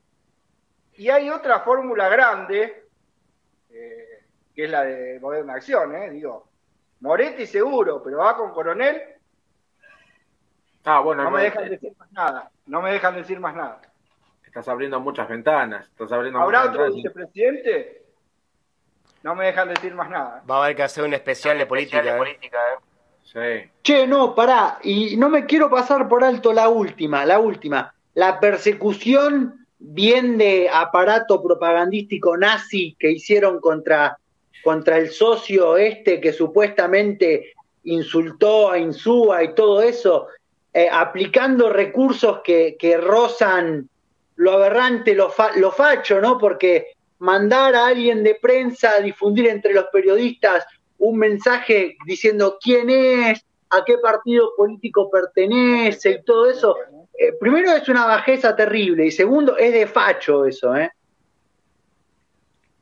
Y hay otra fórmula grande, eh, que es la de Moderna Acción, eh, digo, Moretti seguro, pero va con Coronel. Ah, bueno, no me dejan decir más nada, no me dejan decir más nada. Estás abriendo muchas ventanas, estás abriendo ¿Habrá otro vicepresidente? No me dejan decir más nada. Va a haber que hacer un especial de política. De política eh. Che, no, pará, y no me quiero pasar por alto la última, la última. La persecución bien de aparato propagandístico nazi que hicieron contra, contra el socio este que supuestamente insultó a Insúa y todo eso, eh, aplicando recursos que, que rozan lo aberrante, lo, lo facho, ¿no? Porque mandar a alguien de prensa a difundir entre los periodistas un mensaje diciendo quién es, a qué partido político pertenece y todo eso. Eh, primero es una bajeza terrible y segundo es de facho eso, ¿eh?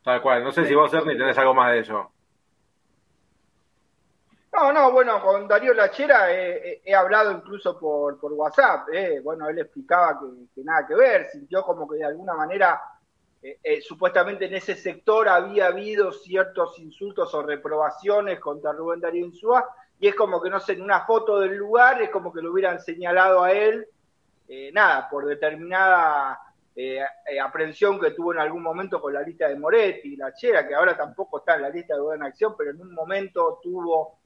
Tal cual, no sé si vos, Ernie, tenés algo más de eso. No, no, bueno, con Darío Lachera he, hablado incluso por, WhatsApp. Eh. Bueno, él explicaba que, nada que ver, sintió como que de alguna manera eh, eh, supuestamente en ese sector había habido ciertos insultos o reprobaciones contra Rubén Darío Insúa, y es como que, no sé, en una foto del lugar es como que lo hubieran señalado a él, eh, nada, por determinada aprehensión que tuvo en algún momento con la lista de Moretti y la Chera, que ahora tampoco está en la lista de Buena Acción, pero en un momento tuvo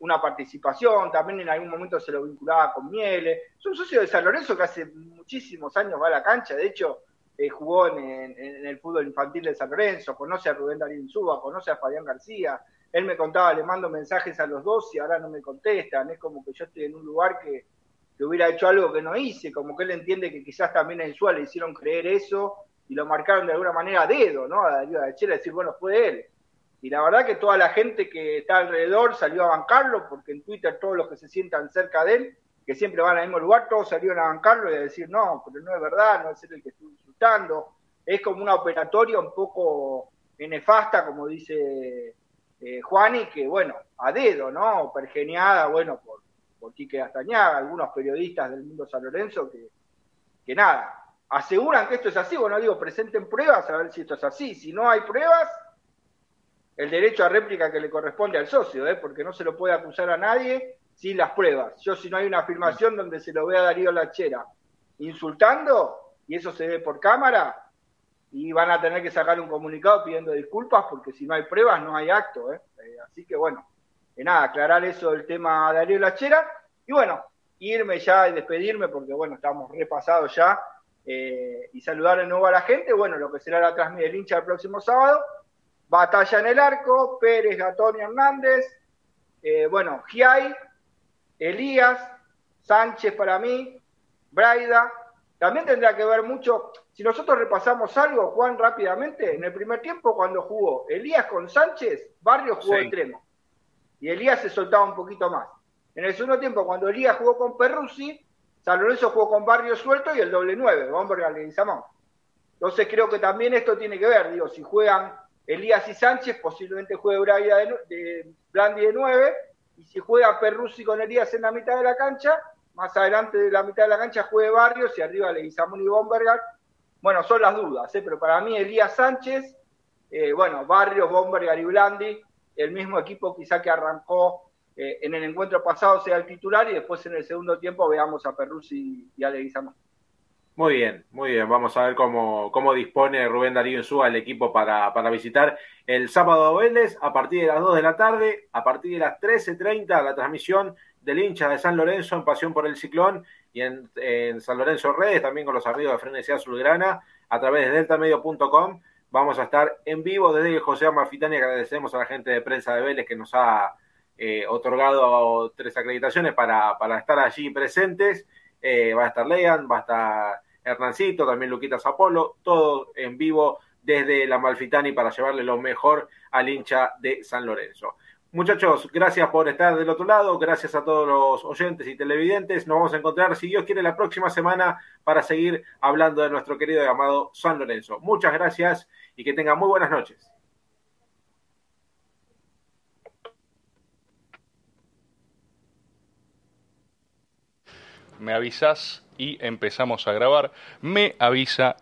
una participación, también en algún momento se lo vinculaba con Miele. Es un socio de San Lorenzo que hace muchísimos años va a la cancha, de hecho eh, jugó en, el fútbol infantil de San Lorenzo, conoce a Rubén Darín Suba, conoce a Fabián García. Él me contaba, le mando mensajes a los dos y ahora no me contestan. Es como que yo estoy en un lugar que, hubiera hecho algo que no hice, como que él entiende que quizás también a Insúa le hicieron creer eso y lo marcaron de alguna manera a dedo, ¿no? A Darío de Chela, decir, bueno, fue él. Y la verdad que toda la gente que está alrededor salió a bancarlo, porque en Twitter todos los que se sientan cerca de él, que siempre van al mismo lugar, todos salieron a bancarlo y a decir, no, pero no es verdad, no es el que estuvo es como una operatoria un poco nefasta, como dice eh, Juani, que bueno, a dedo, ¿no? Pergeniada, bueno, por, por Quique Astañaga, algunos periodistas del mundo San Lorenzo que, que nada, aseguran que esto es así, bueno, digo, presenten pruebas a ver si esto es así. Si no hay pruebas, el derecho a réplica que le corresponde al socio, ¿eh? porque no se lo puede acusar a nadie sin las pruebas. Yo si no hay una afirmación donde se lo vea a Darío Lachera insultando, y eso se ve por cámara y van a tener que sacar un comunicado pidiendo disculpas porque si no hay pruebas no hay acto. ¿eh? Eh, así que bueno, de nada, aclarar eso del tema Ariel Lachera y bueno, irme ya y despedirme porque bueno, estamos repasados ya eh, y saludar de nuevo a la gente. Bueno, lo que será la transmisión del hincha el próximo sábado. Batalla en el arco, Pérez, Gatón y Hernández. bueno, Giai, Elías, Sánchez para mí, Braida, también tendrá que ver mucho, si nosotros repasamos algo, Juan, rápidamente, en el primer tiempo cuando jugó Elías con Sánchez, Barrio jugó extremo. Y Elías se soltaba un poquito más. En el segundo tiempo, cuando Elías jugó con Perruzzi, San Lorenzo jugó con Barrio suelto y el doble nueve, vamos a organizamos. Entonces creo que también esto tiene que ver, digo, si juegan Elías y Sánchez, posiblemente juegue Braida de, de de nueve, y si juega Perruzzi con Elías en la mitad de la cancha, más adelante de la mitad de la cancha juegue Barrios y arriba Leguizamón y Bombergar. Bueno, son las dudas, ¿eh? pero para mí Elías Sánchez, eh, bueno, Barrios, Bombergar y Blandi, el mismo equipo quizá que arrancó eh, en el encuentro pasado sea el titular y después en el segundo tiempo veamos a Perruzzi y a Leguizamón. Muy bien, muy bien. Vamos a ver cómo, cómo dispone Rubén Darío Insúa el equipo para, para visitar el sábado a Vélez a partir de las 2 de la tarde, a partir de las 13.30 la transmisión del hincha de San Lorenzo en Pasión por el Ciclón y en, en San Lorenzo Redes, también con los amigos de Frenesía Azulgrana, a través de deltamedio.com. Vamos a estar en vivo desde José Amalfitani. Agradecemos a la gente de prensa de Vélez que nos ha eh, otorgado tres acreditaciones para, para estar allí presentes. Eh, va a estar Lean, va a estar Hernancito, también Luquita Zapolo, todo en vivo desde la Malfitani para llevarle lo mejor al hincha de San Lorenzo. Muchachos, gracias por estar del otro lado, gracias a todos los oyentes y televidentes. Nos vamos a encontrar, si Dios quiere, la próxima semana para seguir hablando de nuestro querido y amado San Lorenzo. Muchas gracias y que tengan muy buenas noches. Me avisas y empezamos a grabar. Me avisa.